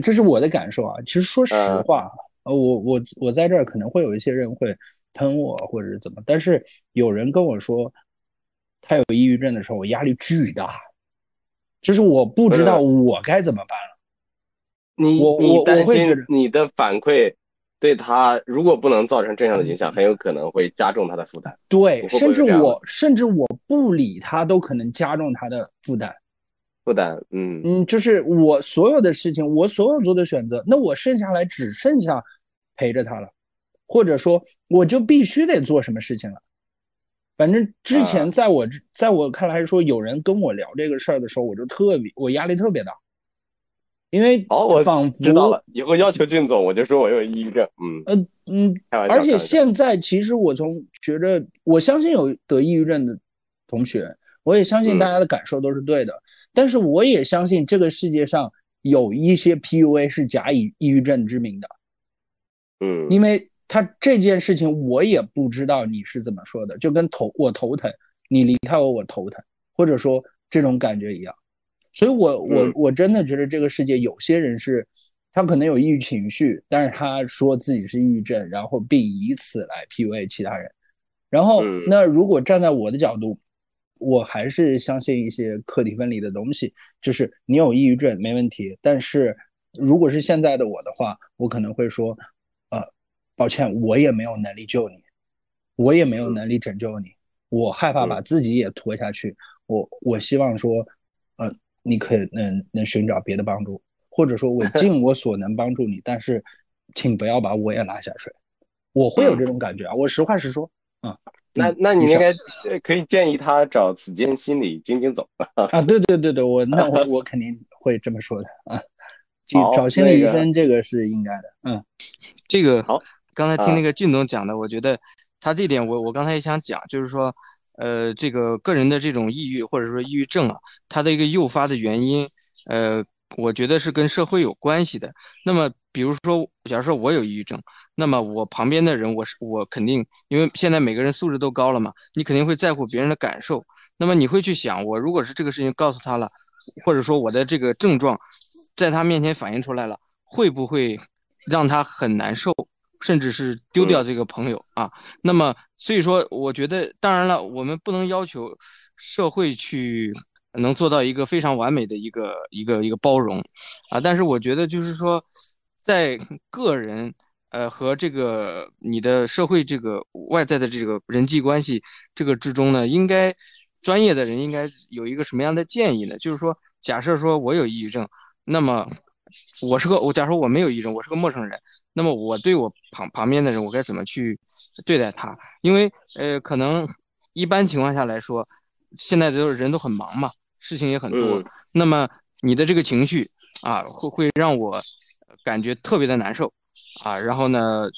这是我的感受啊。其实说实话，呃，我我我在这儿可能会有一些人会喷我或者是怎么，但是有人跟我说他有抑郁症的时候，我压力巨大，就是我不知道我该怎么办了。你我我担心你的反馈对他如果不能造成正向的影响，很有可能会加重他的负担。对，甚至我甚至我不理他都可能加重他的负担。负担，嗯。嗯，就是我所有的事情，我所有做的选择，那我剩下来只剩下陪着他了，或者说我就必须得做什么事情了。反正之前在我在我看来说，有人跟我聊这个事儿的时候，我就特别我压力特别大，因为哦，我仿佛知道了，以后要求俊总，我就说我有抑郁症，嗯。嗯嗯，而且现在其实我从觉着，我相信有得抑郁症的同学，我也相信大家的感受都是对的。但是我也相信这个世界上有一些 PUA 是假以抑郁症之名的，嗯，因为他这件事情我也不知道你是怎么说的，就跟头我头疼，你离开我我头疼，或者说这种感觉一样，所以我我我真的觉得这个世界有些人是，他可能有抑郁情绪，但是他说自己是抑郁症，然后并以此来 PUA 其他人，然后那如果站在我的角度。我还是相信一些课题分离的东西，就是你有抑郁症没问题，但是如果是现在的我的话，我可能会说，呃，抱歉，我也没有能力救你，我也没有能力拯救你，我害怕把自己也拖下去，我我希望说，呃，你可以能能寻找别的帮助，或者说我 尽我所能帮助你，但是请不要把我也拉下水，我会有这种感觉啊，我实话实说啊。那那你应该可以建议他找子健心理晶晶总啊，对对对对，我那我 我肯定会这么说的啊，找心理医生这个是应该的，嗯，这个好，刚才听那个俊总讲的，我觉得他这点我我刚才也想讲，就是说，呃，这个个人的这种抑郁或者说抑郁症啊，它的一个诱发的原因，呃，我觉得是跟社会有关系的。那么比如说，假如说我有抑郁症，那么我旁边的人，我是我肯定，因为现在每个人素质都高了嘛，你肯定会在乎别人的感受。那么你会去想，我如果是这个事情告诉他了，或者说我的这个症状在他面前反映出来了，会不会让他很难受，甚至是丢掉这个朋友啊？那么所以说，我觉得当然了，我们不能要求社会去能做到一个非常完美的一个一个一个包容啊，但是我觉得就是说。在个人呃和这个你的社会这个外在的这个人际关系这个之中呢，应该专业的人应该有一个什么样的建议呢？就是说，假设说我有抑郁症，那么我是个我，假如说我没有抑郁症，我是个陌生人，那么我对我旁旁边的人，我该怎么去对待他？因为呃，可能一般情况下来说，现在都人都很忙嘛，事情也很多，那么你的这个情绪啊，会会让我。感觉特别的难受啊，然后呢，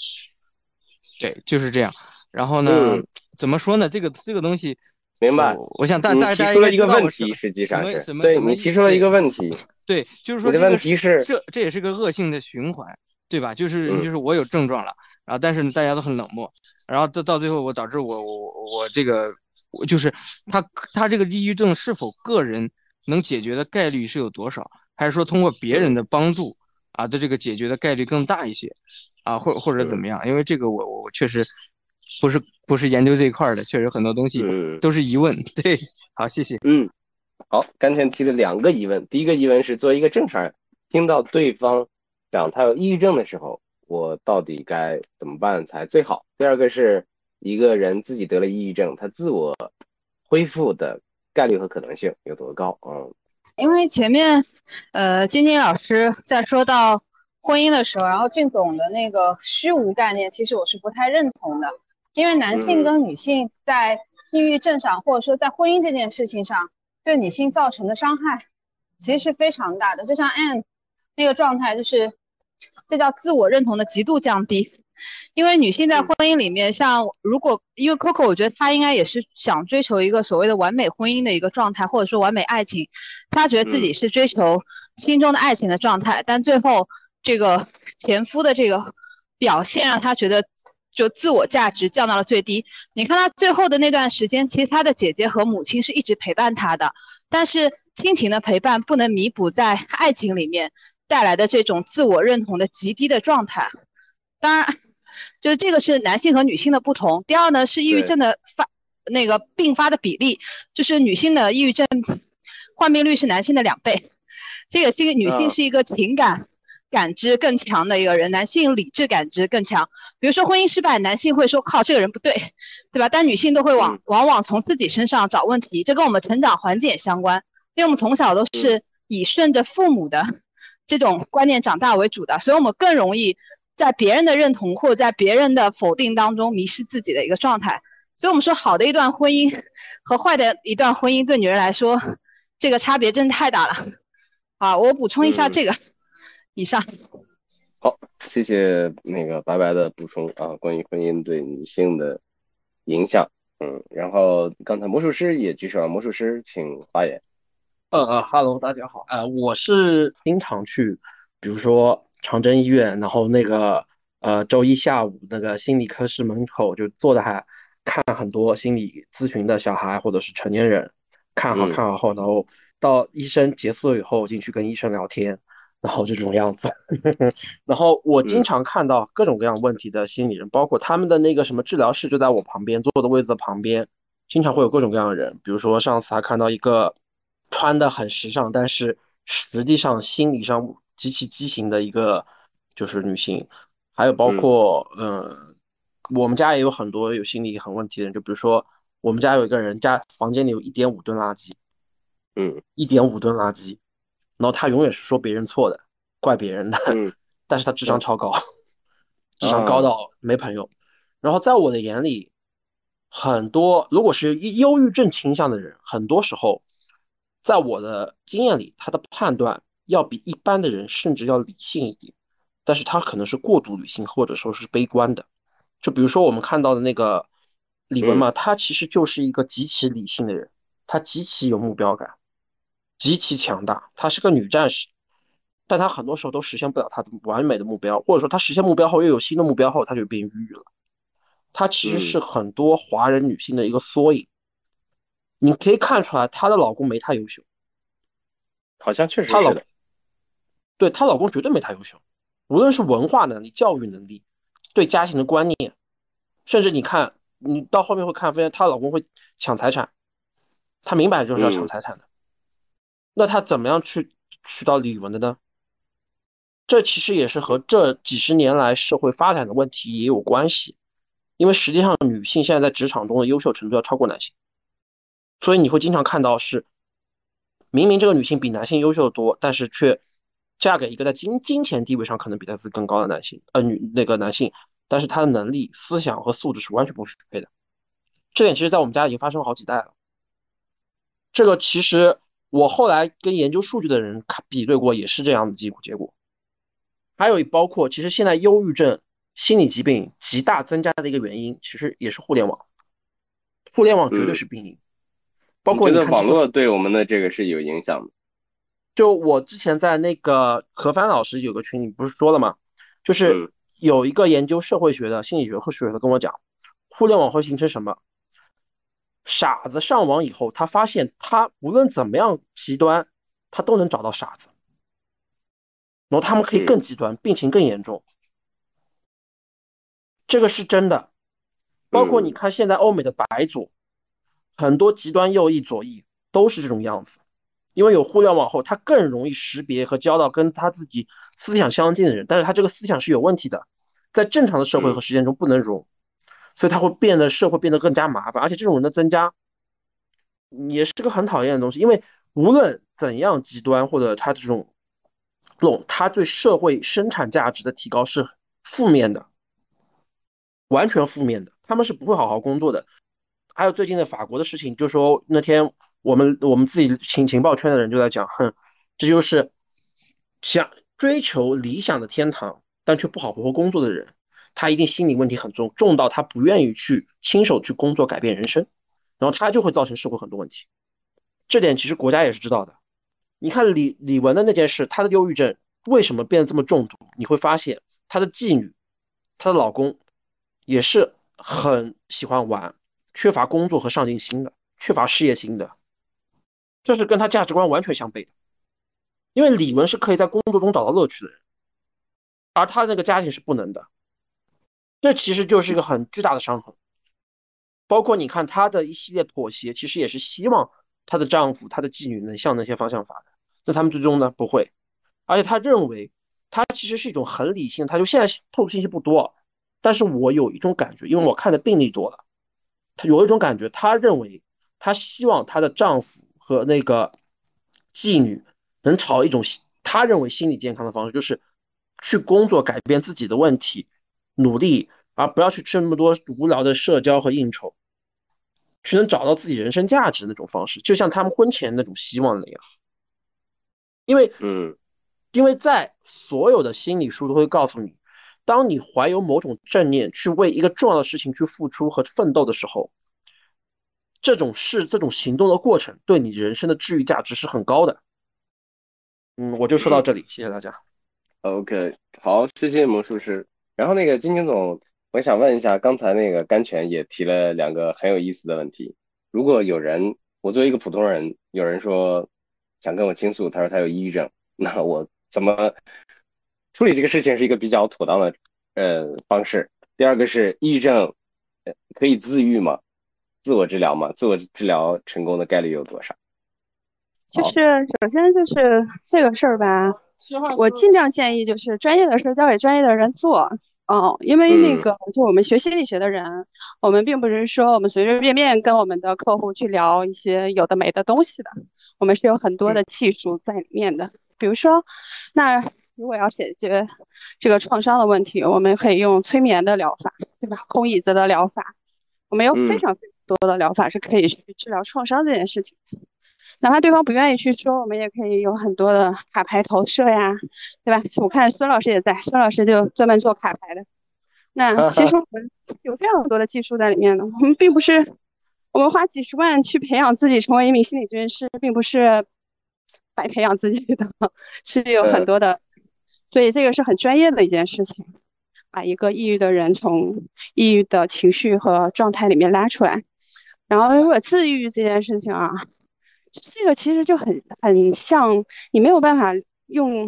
对，就是这样。然后呢，怎么说呢？这个这个东西，明白。我想大大家提出了一个问题，实际上是对你提出了一个问题。对，就是说这个问题是这这也是个恶性的循环，对吧？就是就是我有症状了，然后但是，大家都很冷漠，然后到到最后我导致我我我这个我就是他他这个抑郁症是否个人能解决的概率是有多少，还是说通过别人的帮助？啊的这个解决的概率更大一些，啊或或者怎么样？因为这个我我确实不是不是研究这一块的，确实很多东西都是疑问。对，好，谢谢。嗯，好，刚才提了两个疑问。第一个疑问是，作为一个正常人，听到对方讲他有抑郁症的时候，我到底该怎么办才最好？第二个是一个人自己得了抑郁症，他自我恢复的概率和可能性有多高？嗯。因为前面，呃，晶晶老师在说到婚姻的时候，然后俊总的那个虚无概念，其实我是不太认同的。因为男性跟女性在抑郁症上，或者说在婚姻这件事情上，对女性造成的伤害，其实是非常大的。就像 Anne 那个状态，就是这叫自我认同的极度降低。因为女性在婚姻里面，像如果因为 Coco，我觉得她应该也是想追求一个所谓的完美婚姻的一个状态，或者说完美爱情，她觉得自己是追求心中的爱情的状态，但最后这个前夫的这个表现让她觉得就自我价值降到了最低。你看她最后的那段时间，其实她的姐姐和母亲是一直陪伴她的，但是亲情的陪伴不能弥补在爱情里面带来的这种自我认同的极低的状态。当然。就是这个是男性和女性的不同。第二呢，是抑郁症的发那个并发的比例，就是女性的抑郁症患病率是男性的两倍。这个是一个女性是一个情感感知更强的一个人，男性理智感知更强。比如说婚姻失败，男性会说靠这个人不对，对吧？但女性都会往往往从自己身上找问题，这跟我们成长环境也相关，因为我们从小都是以顺着父母的这种观念长大为主的，所以我们更容易。在别人的认同或者在别人的否定当中迷失自己的一个状态，所以我们说好的一段婚姻和坏的一段婚姻对女人来说，这个差别真的太大了。啊，我补充一下这个。以上。好，谢谢那个白白的补充啊，关于婚姻对女性的影响。嗯，然后刚才魔术师也举手了，魔术师请发言。呃呃哈喽，大家好。呃，我是经常去，比如说。长征医院，然后那个呃，周一下午那个心理科室门口就坐的还看很多心理咨询的小孩或者是成年人，看好看好后，然后到医生结束了以后进去跟医生聊天，然后这种样子。然后我经常看到各种各样问题的心理人，包括他们的那个什么治疗室就在我旁边坐的位子的旁边，经常会有各种各样的人，比如说上次还看到一个穿的很时尚，但是实际上心理上。极其畸形的一个就是女性，还有包括嗯，我们家也有很多有心理很问题的人，就比如说我们家有一个人家房间里有一点五吨垃圾，嗯，一点五吨垃圾，然后他永远是说别人错的，怪别人的，嗯，但是他智商超高，智商高到没朋友。然后在我的眼里，很多如果是忧郁症倾向的人，很多时候在我的经验里，他的判断。要比一般的人甚至要理性一点，但是他可能是过度理性或者说是悲观的。就比如说我们看到的那个李玟嘛，她其实就是一个极其理性的人，她极其有目标感，极其强大，她是个女战士。但她很多时候都实现不了她的完美的目标，或者说她实现目标后又有新的目标后，她就变抑郁了。她其实是很多华人女性的一个缩影。你可以看出来，她的老公没她优秀，好像确实她老是的。对她老公绝对没她优秀，无论是文化能力、教育能力、对家庭的观念，甚至你看，你到后面会看，发现她老公会抢财产，她明摆着就是要抢嗯财产的。那她怎么样去娶到李文的呢？这其实也是和这几十年来社会发展的问题也有关系，因为实际上女性现在在职场中的优秀程度要超过男性，所以你会经常看到是，明明这个女性比男性优秀的多，但是却嫁给一个在金金钱地位上可能比她自己更高的男性，呃女那个男性，但是他的能力、思想和素质是完全不匹配的。这点其实在我们家已经发生了好几代了。这个其实我后来跟研究数据的人看比对过，也是这样的结果结果。还有一包括，其实现在忧郁症、心理疾病极大增加的一个原因，其实也是互联网。互联网绝对是病因，包括这次网络对我们的这个是有影响的？就我之前在那个何帆老师有个群里不是说了吗？就是嗯有一个研究社会学的、心理学和数学的跟我讲，互联网会形成什么？傻子上网以后，他发现他无论怎么样极端，他都能找到傻子，然后他们可以更极端，病情更严重。这个是真的，包括你看现在欧美的白左，很多极端右翼、左翼都是这种样子。因为有互联网后，他更容易识别和交到跟他自己思想相近的人，但是他这个思想是有问题的，在正常的社会和实践中不能容，所以他会变得社会变得更加麻烦，而且这种人的增加也是个很讨厌的东西，因为无论怎样极端或者他这种这种他对社会生产价值的提高是负面的，完全负面的，他们是不会好好工作的。还有最近的法国的事情，就说那天我们我们自己情情报圈的人就在讲，哼，这就是想追求理想的天堂，但却不好好工作的人，他一定心理问题很重，重到他不愿意去亲手去工作改变人生，然后他就会造成社会很多问题。这点其实国家也是知道的。你看李李玟的那件事，她的忧郁症为什么变得这么重度？你会发现她的妓女，她的老公也是很喜欢玩。缺乏工作和上进心的，缺乏事业心的，这是跟他价值观完全相悖的。因为李玟是可以在工作中找到乐趣的人，而他那个家庭是不能的，这其实就是一个很巨大的伤痕。包括你看她的一系列妥协，其实也是希望她的丈夫、她的妓女能向那些方向发展。那他们最终呢不会，而且他认为他其实是一种很理性，他就现在透露信息不多，但是我有一种感觉，因为我看的病例多了。她有一种感觉，她认为她希望她的丈夫和那个妓女能朝一种他认为心理健康的方式，就是去工作改变自己的问题，努力，而不要去吃那么多无聊的社交和应酬，去能找到自己人生价值那种方式，就像他们婚前那种希望那样。因为，嗯，因为在所有的心理书都会告诉你。当你怀有某种正念，去为一个重要的事情去付出和奋斗的时候，这种事、这种行动的过程，对你人生的治愈价值是很高的。嗯，我就说到这里，谢谢大家。OK，好，谢谢魔术师。然后那个金金总，我想问一下，刚才那个甘泉也提了两个很有意思的问题。如果有人，我作为一个普通人，有人说想跟我倾诉，他说他有抑郁症，那我怎么？处理这个事情是一个比较妥当的呃方式。第二个是抑郁症，可以自愈吗？自我治疗嘛？自我治疗成功的概率有多少？就是首先就是这个事儿吧，我尽量建议就是专业的事儿交给专业的人做。嗯，因为那个就我们学心理学的人，我们并不是说我们随随便便跟我们的客户去聊一些有的没的东西的，我们是有很多的技术在里面的。比如说，那。如果要解决这个创伤的问题，我们可以用催眠的疗法，对吧？空椅子的疗法，我们有非常非常多的疗法是可以去治疗创伤这件事情。哪怕对方不愿意去说，我们也可以有很多的卡牌投射呀，对吧？我看孙老师也在，孙老师就专门做卡牌的。那其实我们有非常多的技术在里面的，我们并不是我们花几十万去培养自己成为一名心理咨询师，并不是白培养自己的，是有很多的，所以这个是很专业的一件事情，把一个抑郁的人从抑郁的情绪和状态里面拉出来。然后如果自愈这件事情啊，这个其实就很很像你没有办法用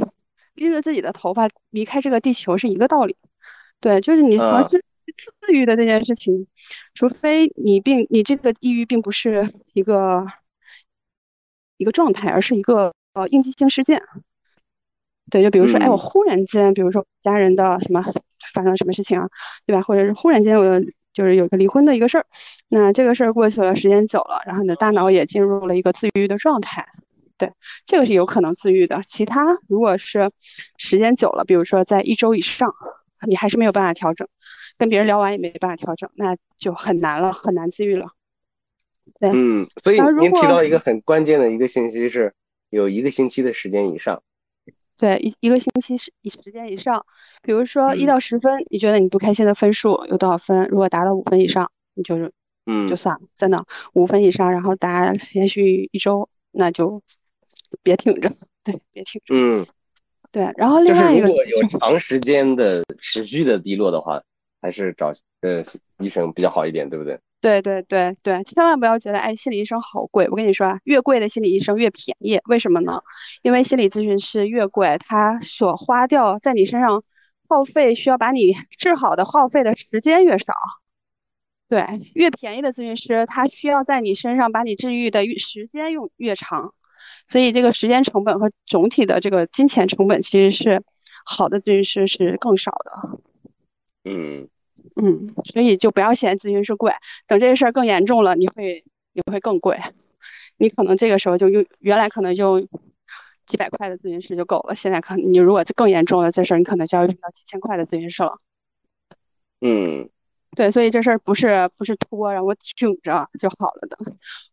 拎着自己的头发离开这个地球是一个道理。对，就是你尝试自愈的这件事情，除非你并你这个抑郁并不是一个一个状态，而是一个呃应激性事件。对，就比如说，哎，我忽然间，比如说家人的什么发生什么事情啊，对吧？或者是忽然间我就是有个离婚的一个事儿，那这个事儿过去了，时间久了，然后你的大脑也进入了一个自愈的状态。对，这个是有可能自愈的。其他如果是时间久了，比如说在一周以上，你还是没有办法调整，跟别人聊完也没办法调整，那就很难了，很难自愈了。对，嗯，所以您提到一个很关键的一个信息是，有一个星期的时间以上。对，一一个星期时时间以上，比如说一嗯到十分，你觉得你不开心的分数有多少分？如果达到五分以上，你就是嗯就算了，真的五分以上，然后达连续一周，那就别挺着，对，别挺着。嗯，对，然后就是另外一个如果有长时间的持续的低落的话，还是找呃医生比较好一点，对不对？对对对对，千万不要觉得哎，心理医生好贵。我跟你说啊，越贵的心理医生越便宜，为什么呢？因为心理咨询师越贵，他所花掉在你身上耗费需要把你治好的耗费的时间越少。对，越便宜的咨询师，他需要在你身上把你治愈的时间用越长，所以这个时间成本和总体的这个金钱成本其实是好的咨询师是更少的。嗯嗯，所以就不要嫌咨询师贵，等这个事儿更严重了，你会你会更贵，你可能这个时候就用原来可能就几百块的咨询师就够了，现在可能你如果更严重了，这事儿你可能就要用到几千块的咨询师了。嗯对，所以这事儿不是不是拖，让我挺着就好了的。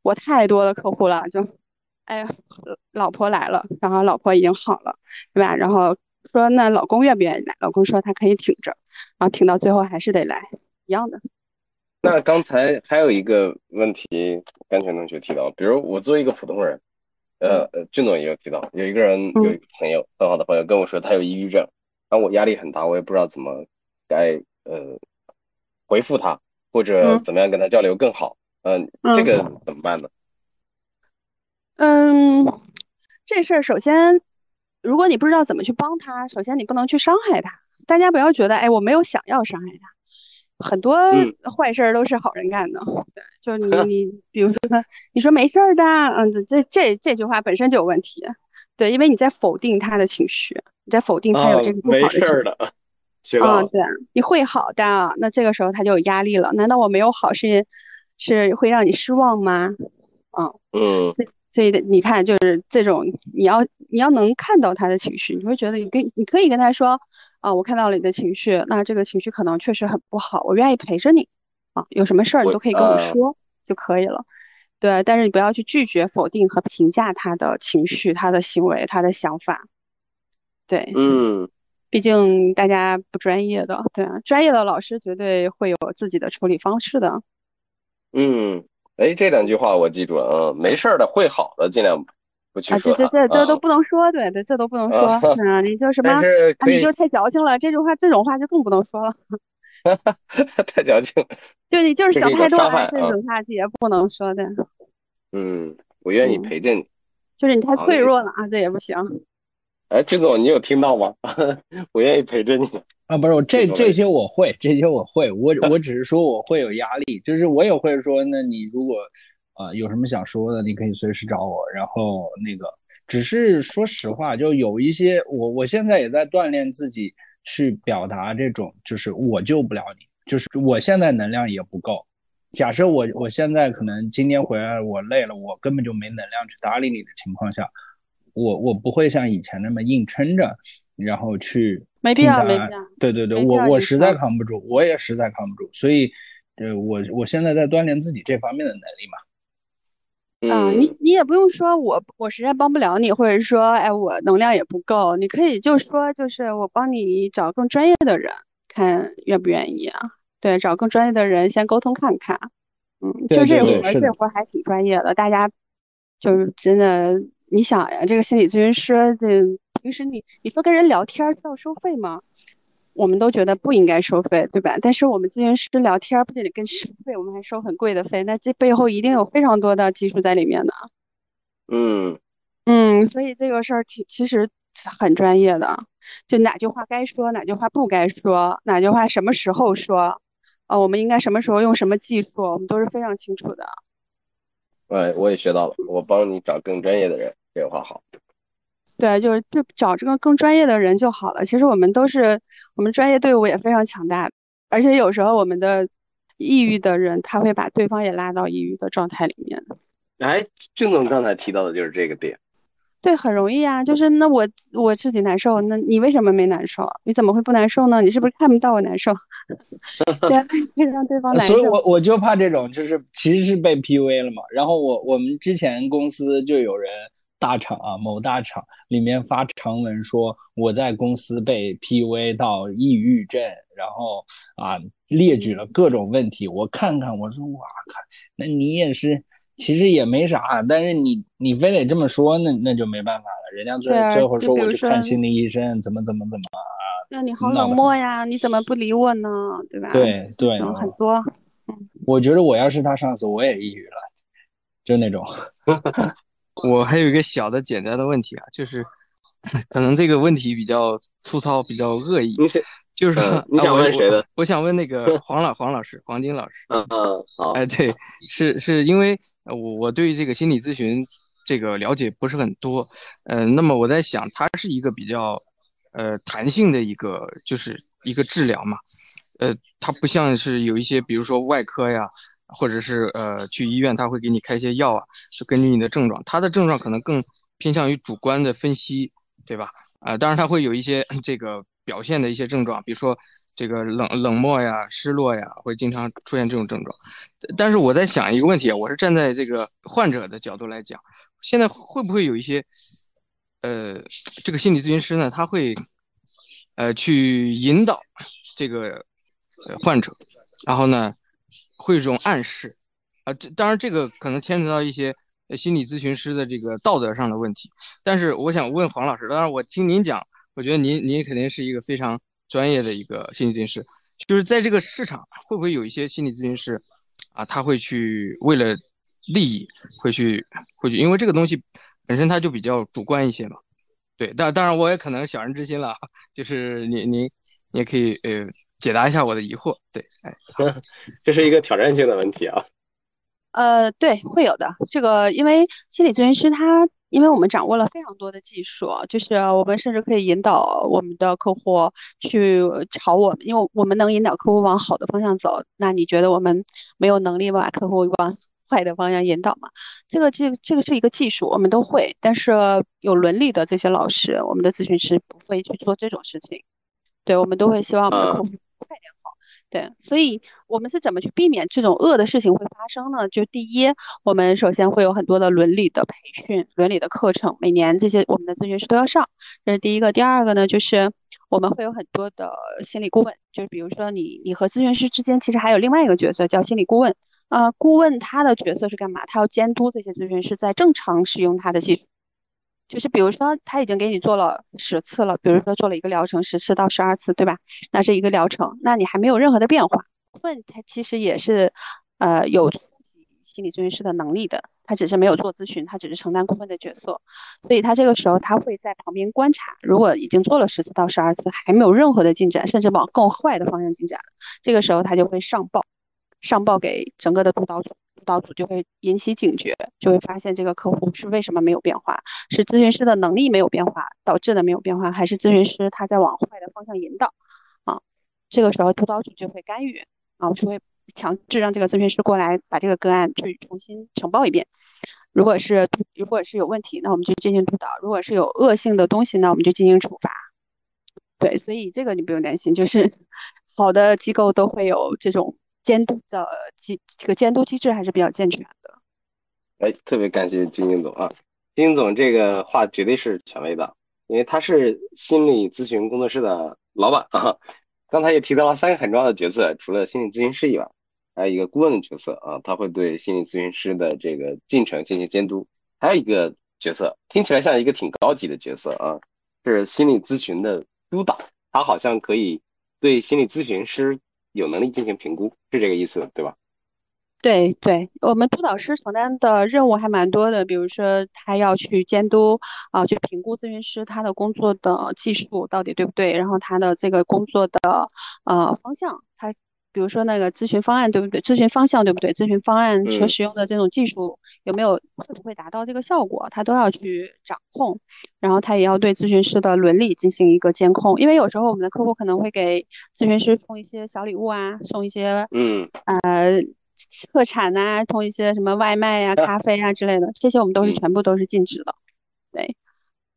我太多的客户了，就，哎呀，老婆来了，然后老婆已经好了，对吧？然后说那老公愿不愿意来？老公说他可以挺着，然后挺到最后还是得来，一样的。那刚才还有一个问题，甘泉同学提到，比如我作为一个普通人，呃呃，俊总也有提到，有一个人有一个朋友，很好的朋友跟我说他有抑郁症，然后我压力很大，我也不知道怎么该呃回复他，或者嗯怎么样跟他交流更好，嗯，这嗯个怎么办呢？嗯，这事儿首先，如果你不知道怎么去帮他，首先你不能去伤害他。大家不要觉得，哎，我没有想要伤害他，很多嗯坏事儿都是好人干的。对，就你 你，比如说你说没事儿的，嗯，这这这句话本身就有问题。对，因为你在否定他的情绪，你在否定他有啊这个，不没好的情绪。啊，了，对，你会好的，那这个时候他就有压力了。难道我没有好是是会让你失望吗？嗯。嗯所以的你看，就是这种，你要你要能看到他的情绪，你会觉得你跟你可以跟他说，啊，我看到了你的情绪，那这个情绪可能确实很不好，我愿意陪着你，啊，有什么事儿你都可以跟我啊说就可以了，对，但是你不要去拒绝、否定和评价他的情绪、他的行为、他的想法，对，嗯。毕竟大家不专业的，对啊，专业的老师绝对会有自己的处理方式的，嗯，哎，这两句话我记住了，嗯，没事儿的，会好的，尽量不去啊，这这这这都啊，不能说，对对，这都不能说，啊嗯，你就什 么你就太矫情了，这种话这种话就更不能说了。太矫情，对你就是想太多了，这种话也不能说的。嗯，我愿意嗯，陪着你。就是你太，脆弱了啊，这也不行。哎，金总，你有听到吗？我愿意陪着你。啊，不是我这这些我会，这些我会，我我只是说我会有压力，就是我也会说，那你如果啊、呃有什么想说的，你可以随时找我，然后那个只是说实话，就有一些我我现在也在锻炼自己去表达这种，就是我救不了你，就是我现在能量也不够。假设我我现在可能今天回来我累了，我根本就没能量去搭理你的情况下，我我不会像以前那么硬撑着，然后去没必要没必要对对对，我我实在扛不住，我也实在扛不住，所以呃，我我现在在锻炼自己这方面的能力嘛。啊，你嗯你也不用说我我实在帮不了你，或者说哎我能量也不够，你可以就说就是我帮你找更专业的人，看愿不愿意啊？对，找更专业的人先沟通看看。嗯，就这活这活儿还挺专业的，大家就是真的你想呀，这个心理咨询师，这平时你你说跟人聊天需要收费吗？我们都觉得不应该收费，对吧？但是我们咨询师聊天不仅得跟收费，我们还收很贵的费，那这背后一定有非常多的技术在里面的。嗯嗯，所以这个事儿其其实很专业的，就哪句话该说，哪句话不该说，哪句话什么时候说，呃，我们应该什么时候用什么技术，我们都是非常清楚的。哎，我也学到了，我帮你找更专业的人，这个话好。对，就是就找这个更专业的人就好了。其实我们都是，我们专业队伍也非常强大，而且有时候我们的抑郁的人，他会把对方也拉到抑郁的状态里面。哎，郑总刚才提到的就是这个点。对，很容易啊，就是那我我自己难受，那你为什么没难受？你怎么会不难受呢？你是不是看不到我难受？对，让对方难受。所以我我就怕这种，就是其实是被 PUA 了嘛。然后我我们之前公司就有人大厂啊，某大厂里面发长文说我在公司被 PUA 到抑郁症，然后啊列举了各种问题。我看看，我说哇靠，那你也是。其实也没啥，但是你你非得这么说，那那就没办法了。人家最最后说我去看心理医生，怎么怎么怎么啊？那你好冷漠呀，你怎么不理我呢？对吧？对对，很多。我觉得我要是他上司，我也抑郁了，就那种。我还有一个小的简单的问题啊，就是可能这个问题比较粗糙，比较恶意。就是说，你想问谁的？我想问那个 黄老黄老师，黄金老师。嗯嗯，好。哎，对，是是因为我我对这个心理咨询这个了解不是很多，呃，那么我在想，它是一个比较呃弹性的一个，就是一个治疗嘛，呃，它不像是有一些，比如说外科呀，或者是呃去医院，他会给你开一些药啊，就根据你的症状，他的症状可能更偏向于主观的分析，对吧？啊，当然他会有一些这个。表现的一些症状，比如说这个冷冷漠呀、失落呀，会经常出现这种症状。但是我在想一个问题啊，我是站在这个患者的角度来讲，现在会不会有一些呃，这个心理咨询师呢，他会呃去引导这个患者，然后呢会有一种暗示啊，这当然这个可能牵扯到一些心理咨询师的这个道德上的问题。但是我想问黄老师，当然我听您讲。我觉得您您肯定是一个非常专业的一个心理咨询师，就是在这个市场会不会有一些心理咨询师啊，他会去为了利益会去会去，因为这个东西本身它就比较主观一些嘛。对，但当然我也可能小人之心了，就是您您也可以呃解答一下我的疑惑。对，哎，这是一个挑战性的问题啊。呃，对，会有的。这个因为心理咨询师他。因为我们掌握了非常多的技术，就是我们甚至可以引导我们的客户去朝我们，因为我们能引导客户往好的方向走。那你觉得我们没有能力把客户往 坏的方向引导吗？这个这这个是一个技术，我们都会。但是有伦理的这些老师，我们的咨询师不会去做这种事情。对，我们都会希望我们的客户。对，所以我们是怎么去避免这种恶的事情会发生呢？就第一，我们首先会有很多的伦理的培训、伦理的课程，每年这些我们的咨询师都要上，这是第一个。第二个呢，就是我们会有很多的心理顾问，就是比如说你你和咨询师之间其实还有另外一个角色叫心理顾问，呃，顾问他的角色是干嘛？他要监督这些咨询师在正常使用他的技术。就是比如说他已经给你做了十次了，比如说做了一个疗程十次到十二次，对吧？那是一个疗程，那你还没有任何的变化。顾问他其实也是，呃，有初级心理咨询师的能力的，他只是没有做咨询，他只是承担顾问的角色，所以他这个时候他会在旁边观察。如果已经做了十次到十二次还没有任何的进展，甚至往更坏的方向进展，这个时候他就会上报，上报给整个的督导组。督导组就会引起警觉，就会发现这个客户是为什么没有变化，是咨询师的能力没有变化导致的没有变化，还是咨询师他在往坏的方向引导啊？这个时候督导组就会干预啊，就会强制让这个咨询师过来把这个个案去重新呈报一遍。如果是如果是有问题，那我们就进行督导；如果是有恶性的东西，那我们就进行处罚。对，所以这个你不用担心，就是 好的机构都会有这种。监督的机这个监督机制还是比较健全的。哎，特别感谢金金总啊，金总这个话绝对是权威的，因为他是心理咨询工作室的老板啊。刚才也提到了三个很重要的角色，除了心理咨询师以外，还有一个顾问的角色啊，他会对心理咨询师的这个进程进行监督。还有一个角色，听起来像一个挺高级的角色啊，是心理咨询的督导，他好像可以对心理咨询师有能力进行评估，是这个意思对吧？对对，我们督导师承担的任务还蛮多的，比如说他要去监督啊，去评估咨询师他的工作的技术到底对不对，然后他的这个工作的呃方向，他比如说那个咨询方案对不对，咨询方向对不对，咨询方案所使用的这种技术有没有会不会达到这个效果，他都要去掌控，然后他也要对咨询师的伦理进行一个监控，因为有时候我们的客户可能会给咨询师送一些小礼物啊，送一些嗯。呃。特产呐，送一些什么外卖呀、咖啡啊之类的，这些我们都是全部都是禁止的。对，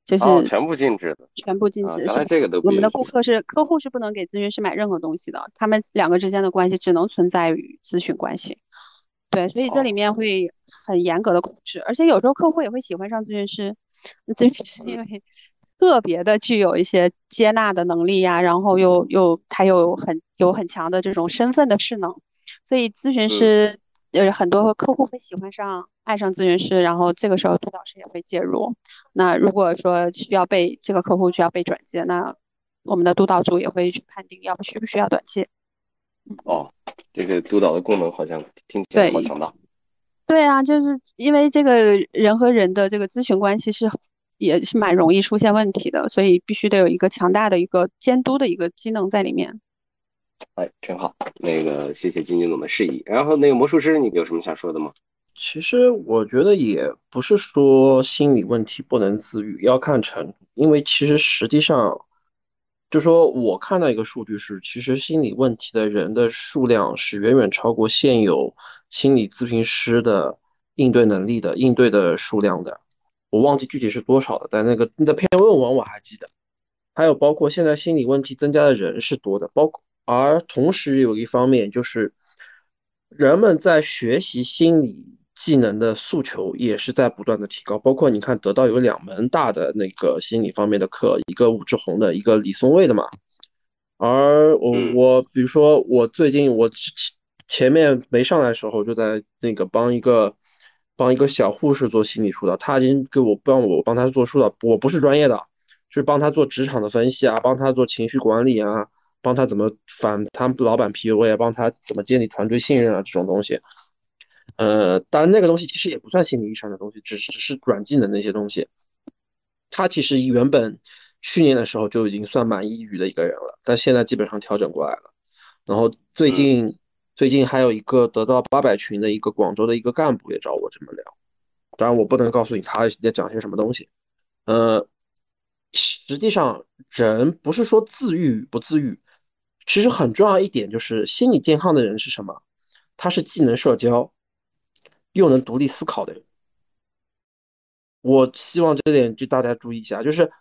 就是全部禁止的，全部禁止。是这个都我们的顾客是客户是不能给咨询师买任何东西的，他们两个之间的关系只能存在于咨询关系。对，所以这里面会很严格的控制，而且有时候客户也会喜欢上咨询师，咨询师因为特别的具有一些接纳的能力呀，然后又又他又很有很强的这种身份的势能。所以咨询师呃很多客户会喜欢上爱上咨询师，然后这个时候督导师也会介入。那如果说需要被这个客户需要被转接，那我们的督导组也会去判定要不需不需要转接。哦，这个督导的功能好像听起来好强大。对啊，就是因为这个人和人的这个咨询关系是也是蛮容易出现问题的，所以必须得有一个强大的一个监督的一个机能在里面。哎，挺好。那个，谢谢金金总的示意。然后，那个魔术师，你有什么想说的吗？其实我觉得也不是说心理问题不能自愈，要看程度。因为其实实际上，就说我看到一个数据是，其实心理问题的人的数量是远远超过现有心理咨询师的应对能力的应对的数量的。我忘记具体是多少了，但那个那篇论文我还记得。还有包括现在心理问题增加的人是多的，包括。而同时有一方面就是，人们在学习心理技能的诉求也是在不断的提高。包括你看，得到有两门大的那个心理方面的课，一个武志红的，一个李松蔚的嘛。而我我比如说我最近我前前面没上来的时候，就在那个帮一个帮一个小护士做心理疏导，他已经给我帮我帮他做疏导，我不是专业的，是帮他做职场的分析啊，帮他做情绪管理啊。帮他怎么反他老板 PUA，帮他怎么建立团队信任啊，这种东西，呃，当然那个东西其实也不算心理意义上的东西，只是只是软技能那些东西。他其实原本去年的时候就已经算蛮抑郁的一个人了，但现在基本上调整过来了。然后最近最近还有一个得到八百群的一个广州的一个干部也找我这么聊，当然我不能告诉你他在讲些什么东西，呃，实际上人不是说自愈不自愈。其实很重要一点就是心理健康的人是什么？他是既能社交，又能独立思考的人。我希望这点就大家注意一下，就是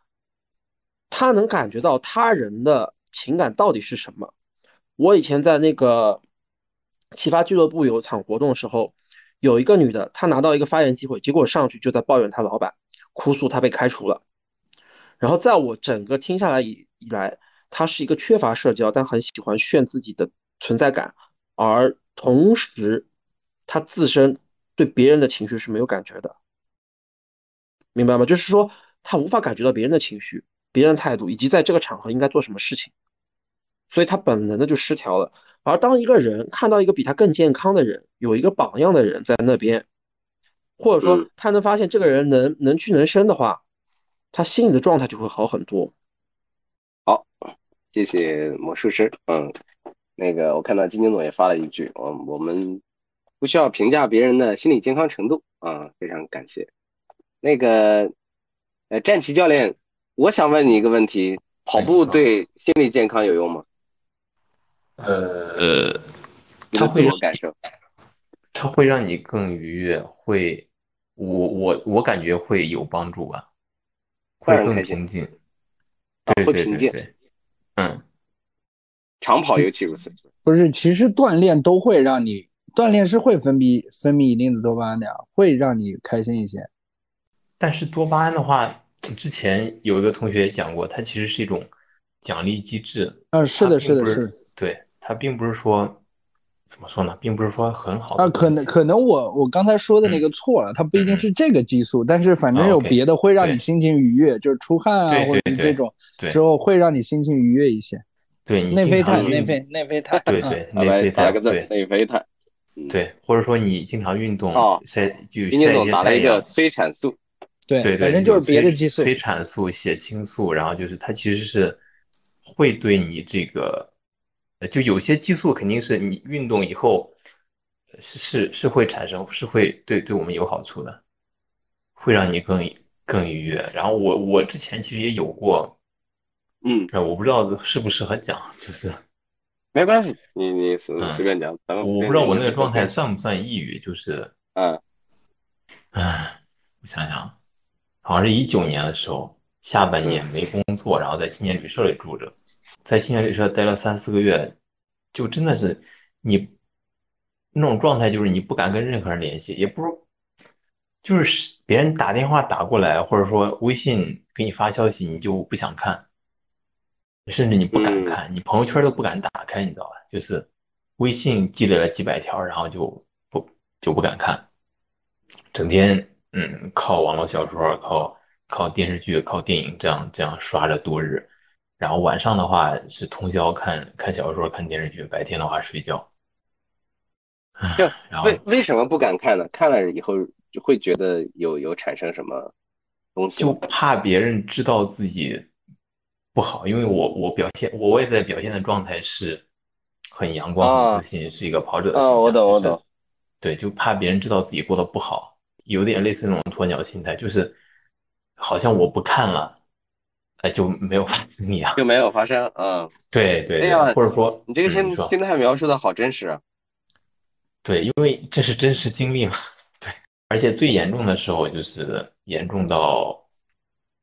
他能感觉到他人的情感到底是什么。我以前在那个启发俱乐部有场活动的时候，有一个女的，她拿到一个发言机会，结果上去就在抱怨她老板，哭诉她被开除了。然后在我整个听下来以以来。他是一个缺乏社交，但很喜欢炫自己的存在感，而同时，他自身对别人的情绪是没有感觉的，明白吗？就是说，他无法感觉到别人的情绪、别人的态度，以及在这个场合应该做什么事情，所以他本能的就失调了。而当一个人看到一个比他更健康的人，有一个榜样的人在那边，或者说他能发现这个人能能屈能伸的话，他心里的状态就会好很多。好。谢谢魔术师，嗯，那个我看到金金总也发了一句，我我们不需要评价别人的心理健康程度啊，非常感谢。那个呃，战旗教练，我想问你一个问题，跑步对心理健康有用吗？呃，它会感受，他会让你更愉悦，会，我我我感觉会有帮助吧，会更平静，对对对对。嗯，长跑尤其如此。不是，其实锻炼都会让你锻炼是会分泌分泌一定的多巴胺的呀，会让你开心一些。但是多巴胺的话，之前有一个同学也讲过，它其实是一种奖励机制。嗯，是的，是的，是。对，它并不是说怎么说呢，并不是说很好啊，可能可能我我刚才说的那个错了，它不一定是这个激素，但是反正有别的会让你心情愉悦，就是出汗啊或者这种之后会让你心情愉悦一些。对，内啡肽，内啡内啡肽，对对，内啡肽，对内啡肽，对，或者说你经常运动，晒就晒一些太阳，催产素，对对对，反正就是别的激素，催产素、血清素，然后就是它其实是会对你这个。就有些激素肯定是你运动以后是是是会产生，是会对对我们有好处的，会让你更更愉悦。然后我我之前其实也有过，嗯，我不知道适不适合讲，就是 没关系，你你随随便讲。我不知道我那个状态算不算抑郁，就是嗯，唉，我想想，好像是一九年的时候，下半年没工作，然后在青年旅社里住着。在青年旅社待了三四个月，就真的是你那种状态，就是你不敢跟任何人联系，也不是，就是别人打电话打过来，或者说微信给你发消息，你就不想看，甚至你不敢看，你朋友圈都不敢打开，你知道吧？就是微信积累了几百条，然后就不就不敢看，整天嗯靠网络小说、靠靠电视剧、靠电影这样这样刷着度日。然后晚上的话是通宵看看小说、看电视剧，白天的话睡觉。就为为什么不敢看呢？看了以后就会觉得有有产生什么东西？就怕别人知道自己不好，因为我我表现我外在表现的状态是很阳光、很自信，是一个跑者的形象。我懂我懂。对，就怕别人知道自己过得不好，有点类似那种鸵鸟心态，就是好像我不看了。哎，就没有发生一样，就没有发生，嗯，对对对，或者说你这个心心态描述的好真实啊，对，因为这是真实经历嘛，对，而且最严重的时候就是严重到，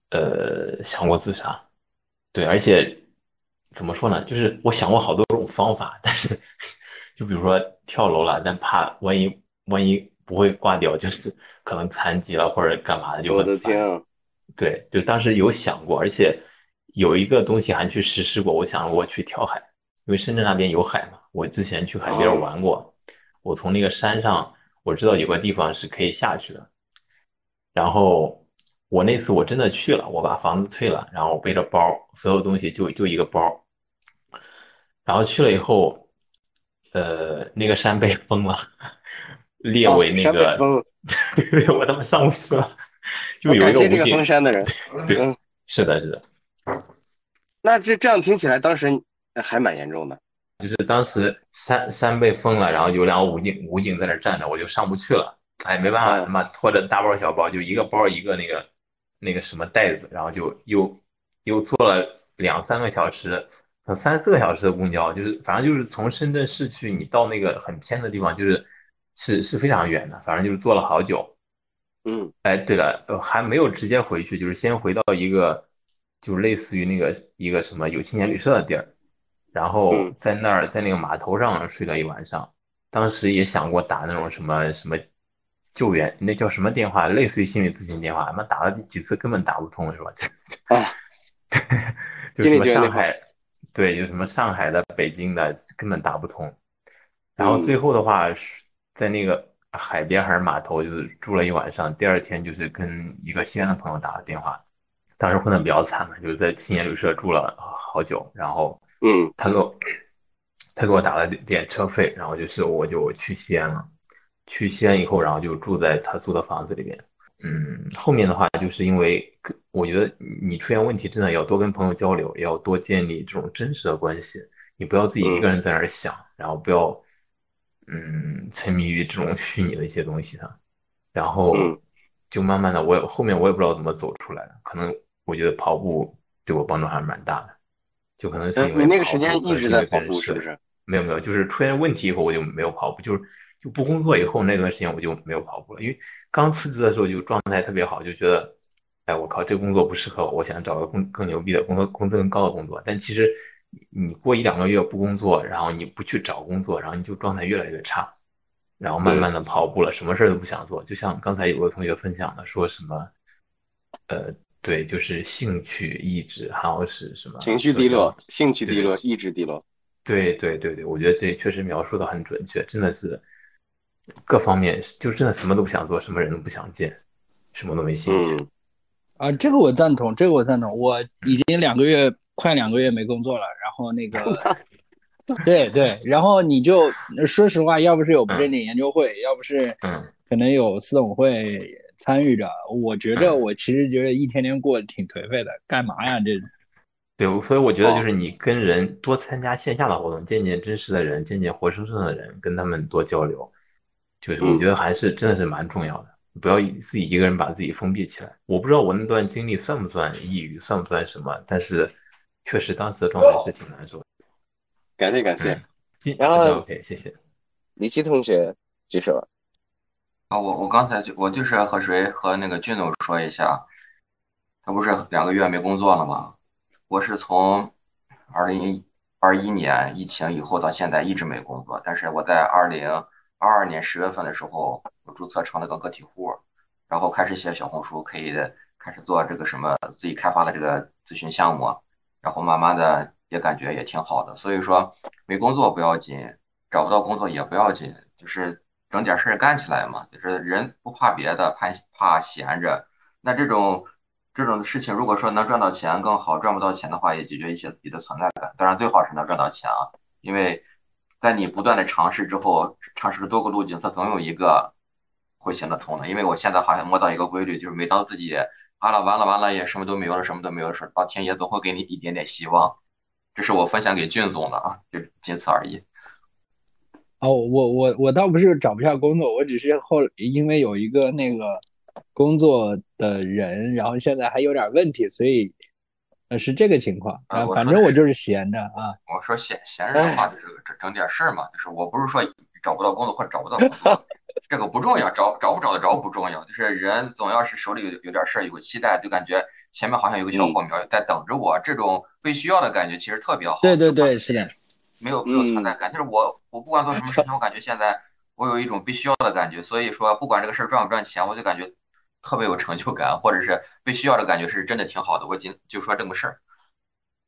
呃，想过自杀，对，而且怎么说呢，就是我想过好多种方法，但是就比如说跳楼了，但怕万一万一不会挂掉，就是可能残疾了或者干嘛的，就我的天。对，就当时有想过，而且有一个东西还去实施过。我想我去跳海，因为深圳那边有海嘛。我之前去海边玩过，我从那个山上我知道有个地方是可以下去的。然后我那次我真的去了，我把房子退了，然后我背着包，所有东西就就一个包。然后去了以后，呃，那个山被 封了，列为那个，我他妈上不去了。就有一个这个封山的人，对，是的，是的。那这这样听起来，当时还蛮严重的。就是当时山山被封了，然后有两个武警武警在那站着，我就上不去了。哎，没办法，他妈拖着大包小包，就一个包一个那个那个什么袋子，然后就又又坐了两三个小时，三四个小时的公交，就是反正就是从深圳市区你到那个很偏的地方，就是是是非常远的，反正就是坐了好久。嗯，哎，对了，还没有直接回去，就是先回到一个，就类似于那个一个什么有青年旅社的地儿，然后在那儿在那个码头上睡了一晚上。当时也想过打那种什么什么救援，那叫什么电话，类似于心理咨询电话，妈打了几次根本打不通，是吧？哎，对，就什么上海，对，就什么上海的、北京的，根本打不通。然后最后的话，在那个。海边还是码头，就是住了一晚上。第二天就是跟一个西安的朋友打了电话，当时混的比较惨嘛，就是在青年旅社住了好久。然后，嗯，他给我他给我打了点车费，然后就是我就去西安了。去西安以后，然后就住在他租的房子里面。嗯，后面的话就是因为我觉得你出现问题，真的要多跟朋友交流，要多建立这种真实的关系。你不要自己一个人在那儿想，然后不要。嗯，沉迷于这种虚拟的一些东西上，然后就慢慢的，我后面我也不知道怎么走出来的。可能我觉得跑步对我帮助还是蛮大的，就可能是因为你那个时间一直在跑步，是不是？没有没有，就是出现问题以后我就没有跑步，就是就不工作以后那段时间我就没有跑步了。因为刚辞职的时候就状态特别好，就觉得，哎，我靠，这个工作不适合我，我想找个更更牛逼的工作，工资更高的工作。但其实。你过一两个月不工作，然后你不去找工作，然后你就状态越来越差，然后慢慢的跑步了，什么事儿都不想做。就像刚才有个同学分享的，说什么，呃，对，就是兴趣、意志，还有是什么？情绪低落，兴趣低落，意志低落。对对对对，我觉得这确实描述的很准确，真的是各方面就真的什么都不想做，什么人都不想见，什么都没兴趣。啊，这个我赞同，这个我赞同。我已经两个月，快两个月没工作了，然后那个，对对，然后你就说实话，要不是有不正经研究会，要不是可能有四总会参与着，我觉得我其实觉得一天天过得挺颓废的，干嘛呀这？对，所以我觉得就是你跟人多参加线下的活动，见见真实的人，见见活生生的人，跟他们多交流，就是我觉得还是真的是蛮重要的。不要自己一个人把自己封闭起来。我不知道我那段经历算不算抑郁，算不算什么，但是确实当时的状态是挺难受。感谢感谢，然后 OK，谢谢。李琦同学举手。啊，我我刚才就我就是和谁和那个俊总说一下，他不是两个月没工作了吗？我是从二零二一年疫情以后到现在一直没工作，但是我在二零二二年十月份的时候。我注册成了个个体户，然后开始写小红书，可以开始做这个什么自己开发的这个咨询项目，然后慢慢的也感觉也挺好的。所以说没工作不要紧，找不到工作也不要紧，就是整点事儿干起来嘛。就是人不怕别的，怕怕闲着。那这种这种事情，如果说能赚到钱更好，赚不到钱的话，也解决一些自己的存在感。当然最好是能赚到钱啊，因为在你不断的尝试之后，尝试了多个路径，它总有一个。会行得通的，因为我现在好像摸到一个规律，就是每当自己啊了完了完了也什么都没有了，什么都没有的时候，老天爷总会给你一点点希望。这是我分享给俊总的啊，就仅此而已。哦，我我我倒不是找不下工作，我只是后因为有一个那个工作的人，然后现在还有点问题，所以呃是这个情况啊。反正我就是闲着啊。我说闲闲着的话就是整整点事儿嘛，就是我不是说找不到工作或者找不到工作。这个不重要，找找不找得着不重要，就是人总要是手里有有点事儿，有个期待，就感觉前面好像有个小火苗在等着我，这种被需要的感觉其实特别好。对对对，是的，没有没有存在感，就是我我不管做什么事情，我感觉现在我有一种被需要的感觉，所以说不管这个事儿赚不赚钱，我就感觉特别有成就感，或者是被需要的感觉是真的挺好的。我仅就说这个事儿，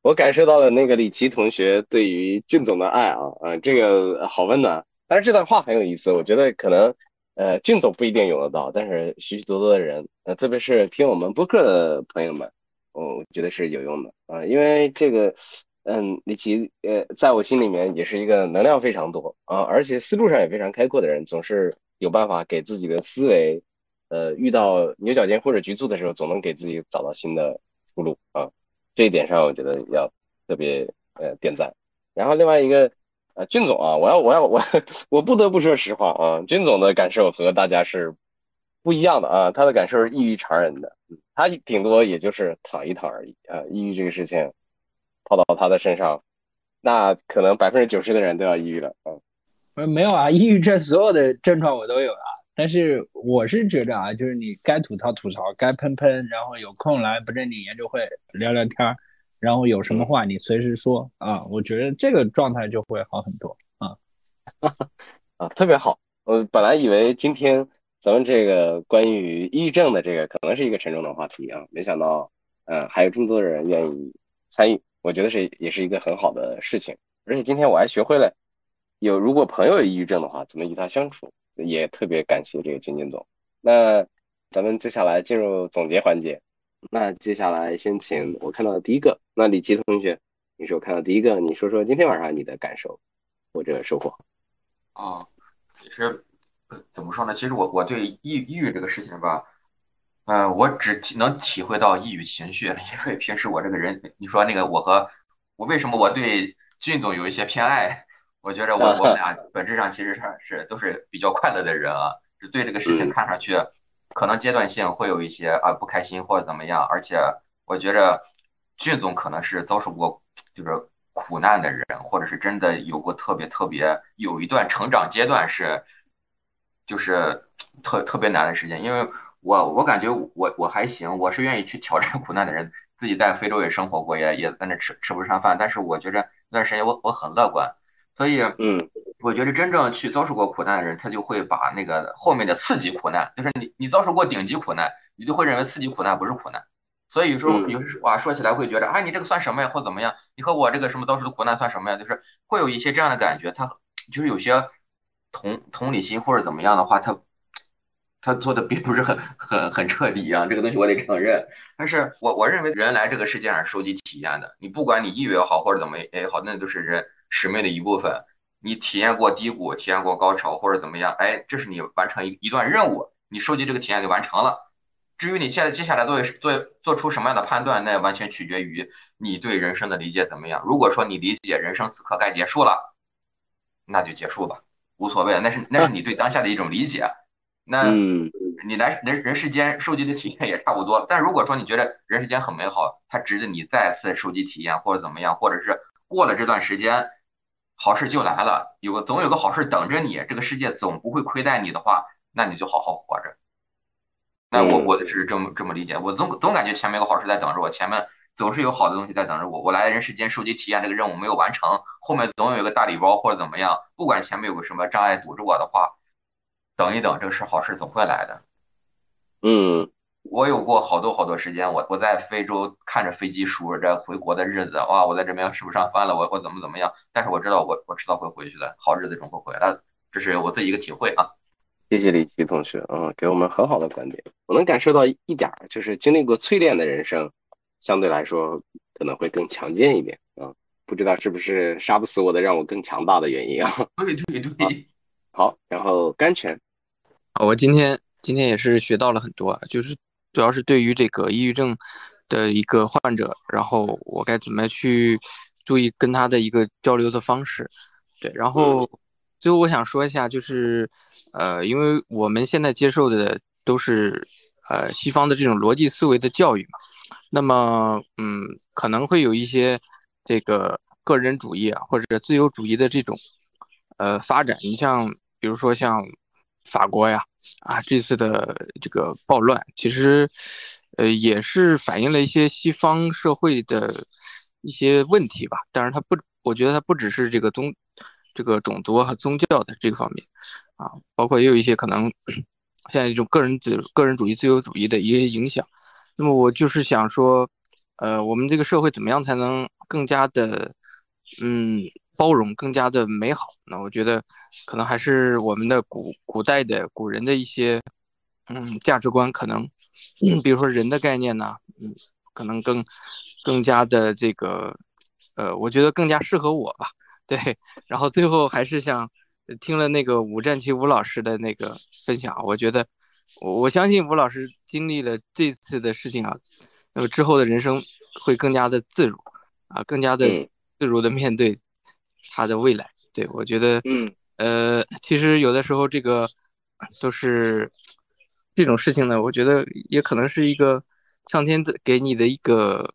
我感受到了那个李琦同学对于俊总的爱啊，呃，这个好温暖。但是这段话很有意思，我觉得可能，呃，俊总不一定用得到，但是许许多多的人，呃，特别是听我们播客的朋友们，我觉得是有用的啊，因为这个，嗯，李琦，呃，在我心里面也是一个能量非常多啊，而且思路上也非常开阔的人，总是有办法给自己的思维，呃，遇到牛角尖或者局促的时候，总能给自己找到新的出路啊，这一点上我觉得要特别呃点赞。然后另外一个。啊，俊总啊，我要我要我 我不得不说实话啊，俊总的感受和大家是不一样的啊，他的感受是异于常人的，他顶多也就是躺一躺而已啊，抑郁这个事情套到他的身上，那可能百分之九十的人都要抑郁了啊。没有啊，抑郁症所有的症状我都有啊，但是我是觉得啊，就是你该吐槽吐槽，该喷喷，然后有空来不正经研究会聊聊天儿。然后有什么话你随时说啊，我觉得这个状态就会好很多啊，啊，特别好。我本来以为今天咱们这个关于抑郁症的这个可能是一个沉重的话题啊，没想到，嗯，还有这么多的人愿意参与，我觉得是也是一个很好的事情。而且今天我还学会了，有如果朋友有抑郁症的话，怎么与他相处，也特别感谢这个金金总。那咱们接下来进入总结环节。那接下来先请我看到的第一个，那李琦同学，你是我看到第一个，你说说今天晚上你的感受或者收获。啊，其实怎么说呢？其实我我对抑抑郁这个事情吧，嗯，我只能体会到抑郁情绪，因为平时我这个人，你说那个我和我为什么我对俊总有一些偏爱？我觉得我我们俩 本质上其实上是都是比较快乐的人啊，是对这个事情看上去。可能阶段性会有一些啊不开心或者怎么样，而且我觉着俊总可能是遭受过就是苦难的人，或者是真的有过特别特别有一段成长阶段是就是特特别难的时间。因为我我感觉我我还行，我是愿意去挑战苦难的人，自己在非洲也生活过，也也在那吃吃不上饭，但是我觉着那段时间我我很乐观，所以嗯。我觉得真正去遭受过苦难的人，他就会把那个后面的次级苦难，就是你你遭受过顶级苦难，你就会认为次级苦难不是苦难，所以有时候有时啊说起来会觉得，啊，你这个算什么呀，或怎么样？你和我这个什么遭受的苦难算什么呀？就是会有一些这样的感觉。他就是有些同同理心或者怎么样的话，他他做的并不是很很很彻底啊。这个东西我得承认。但是我我认为人来这个世界上收集体验的，你不管你抑郁也好或者怎么也好，那都是人使命的一部分。你体验过低谷，体验过高潮或者怎么样，哎，这是你完成一一段任务，你收集这个体验就完成了。至于你现在接下来做做做出什么样的判断，那完全取决于你对人生的理解怎么样。如果说你理解人生此刻该结束了，那就结束吧，无所谓，那是那是你对当下的一种理解。那你来人人世间收集的体验也差不多。但如果说你觉得人世间很美好，它值得你再次收集体验或者怎么样，或者是过了这段时间，好事就来了，有个总有个好事等着你，这个世界总不会亏待你的话，那你就好好活着。那我我是这么这么理解，我总总感觉前面有个好事在等着我，前面总是有好的东西在等着我。我来人世间收集体验这个任务没有完成，后面总有一个大礼包或者怎么样。不管前面有个什么障碍堵着我的话，等一等，这个是好事总会来的。嗯，我有过好多好多时间，我我在非洲看着飞机数着回国的日子，哇，我在这边吃不上饭了，我我怎么怎么样？但是我知道我我迟早会回去的，好日子总会回来，这是我自己一个体会啊。谢谢李琦同学，嗯，给我们很好的观点。我能感受到一点儿，就是经历过淬炼的人生，相对来说可能会更强健一点啊。不知道是不是杀不死我的，让我更强大的原因啊？对对对。好，然后甘泉，啊，我今天今天也是学到了很多，就是主要是对于这个抑郁症的一个患者，然后我该怎么去注意跟他的一个交流的方式，对，然后。最后我想说一下，就是，呃，因为我们现在接受的都是，呃，西方的这种逻辑思维的教育嘛，那么，嗯，可能会有一些这个个人主义啊，或者自由主义的这种，呃，发展。你像，比如说像法国呀，啊，这次的这个暴乱，其实，呃，也是反映了一些西方社会的一些问题吧。当然，它不，我觉得它不只是这个宗。这个种族和宗教的这个方面，啊，包括也有一些可能现在一种个人自个人主义、自由主义的一些影响。那么我就是想说，呃，我们这个社会怎么样才能更加的，嗯，包容，更加的美好？那我觉得可能还是我们的古古代的古人的一些，嗯，价值观，可能，比如说人的概念呢，嗯，可能更更加的这个，呃，我觉得更加适合我吧。对，然后最后还是想听了那个吴占奇吴老师的那个分享，我觉得我我相信吴老师经历了这次的事情啊，那么之后的人生会更加的自如啊，更加的自如的面对他的未来。对我觉得，嗯，呃，其实有的时候这个都是这种事情呢，我觉得也可能是一个上天给你的一个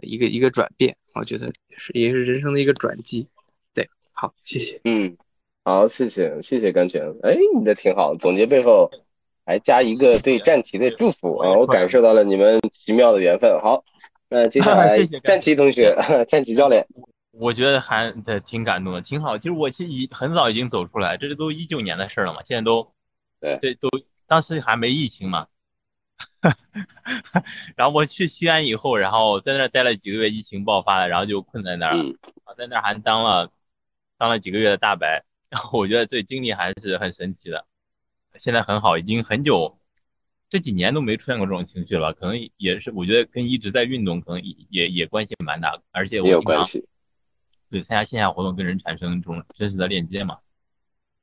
一个一个转变，我觉得是也是人生的一个转机。对好，谢谢。嗯，好，谢谢，谢谢甘泉。哎，你的挺好，总结背后还加一个对战旗的祝福啊，我感受到了你们奇妙的缘分。好，那接下 来战旗同学，战旗教练，我觉得还挺感动的，挺好。其实我其实已很早已经走出来，这是都一九年的事了嘛，现在都对，这都当时还没疫情嘛。然后我去西安以后，然后在那儿待了几个月，疫情爆发了，然后就困在那儿了，在那儿还当了。当了几个月的大白，然后我觉得这经历还是很神奇的。现在很好，已经很久，这几年都没出现过这种情绪了。可能也是，我觉得跟一直在运动可能也也关系蛮大。而且我经常对参加线下活动跟人产生这种真实的链接嘛。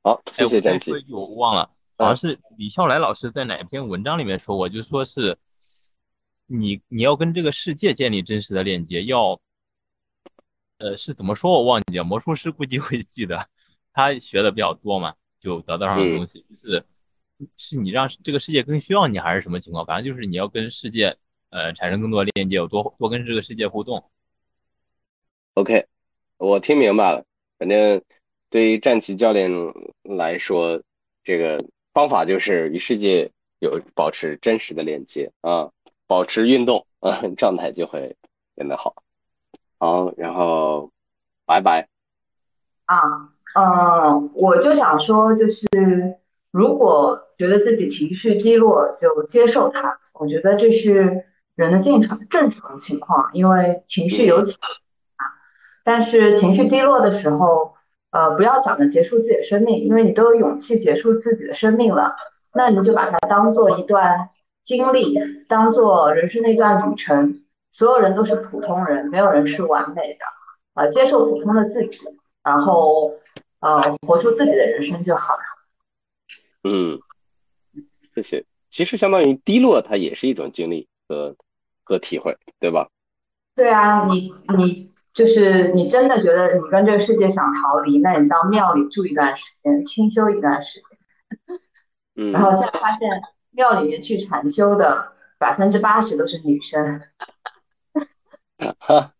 好，谢谢张说一句我忘了，好像是李笑来老师在哪篇文章里面说过，就说是你你要跟这个世界建立真实的链接，要。呃，是怎么说？我忘记了。魔术师估计会记得，他学的比较多嘛，就得到上的东西，就是是你让这个世界更需要你，还是什么情况？反正就是你要跟世界呃产生更多的链接，有多多跟这个世界互动。OK，我听明白了。反正对于战旗教练来说，这个方法就是与世界有保持真实的连接啊，保持运动啊，状态就会变得好。好，然后拜拜。啊，嗯，我就想说，就是如果觉得自己情绪低落，就接受它。我觉得这是人的正常正常情况，因为情绪有起啊。但是情绪低落的时候，呃，不要想着结束自己的生命，因为你都有勇气结束自己的生命了，那你就把它当做一段经历，当做人生的一段旅程。所有人都是普通人，没有人是完美的，呃，接受普通的自己，然后呃，活出自己的人生就好了。嗯，谢谢。其实相当于低落，它也是一种经历和和体会，对吧？对啊，你你就是你真的觉得你跟这个世界想逃离，那你到庙里住一段时间，清修一段时间。嗯。然后现在发现庙里面去禅修的百分之八十都是女生。哈，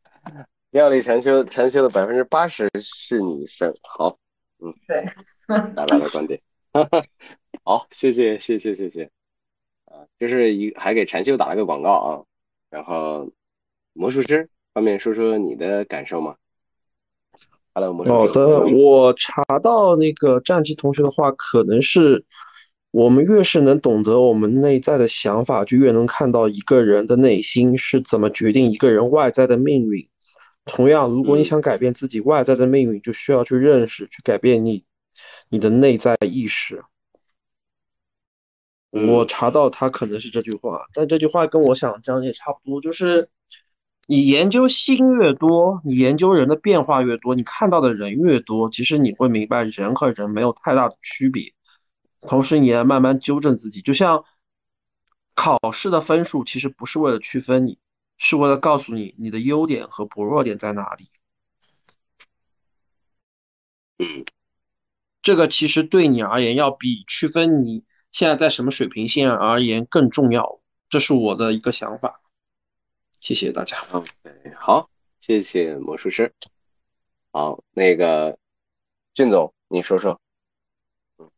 庙里禅修禅修的百分之八十是女生。好，嗯，对，大大的观点。好，谢谢谢谢谢谢。啊，这是一还给禅修打了个广告啊。然后魔术师方便说说你的感受吗。好的，我查到那个战机同学的话，可能是。我们越是能懂得我们内在的想法，就越能看到一个人的内心是怎么决定一个人外在的命运。同样，如果你想改变自己外在的命运，就需要去认识、去改变你你的内在意识。我查到他可能是这句话，但这句话跟我想讲也差不多，就是你研究心越多，你研究人的变化越多，你看到的人越多，其实你会明白人和人没有太大的区别。同时，你也慢慢纠正自己。就像考试的分数，其实不是为了区分你，是为了告诉你你的优点和薄弱点在哪里。嗯，这个其实对你而言，要比区分你现在在什么水平线而言更重要。这是我的一个想法。谢谢大家。OK，好，谢谢魔术师。好，那个俊总，你说说。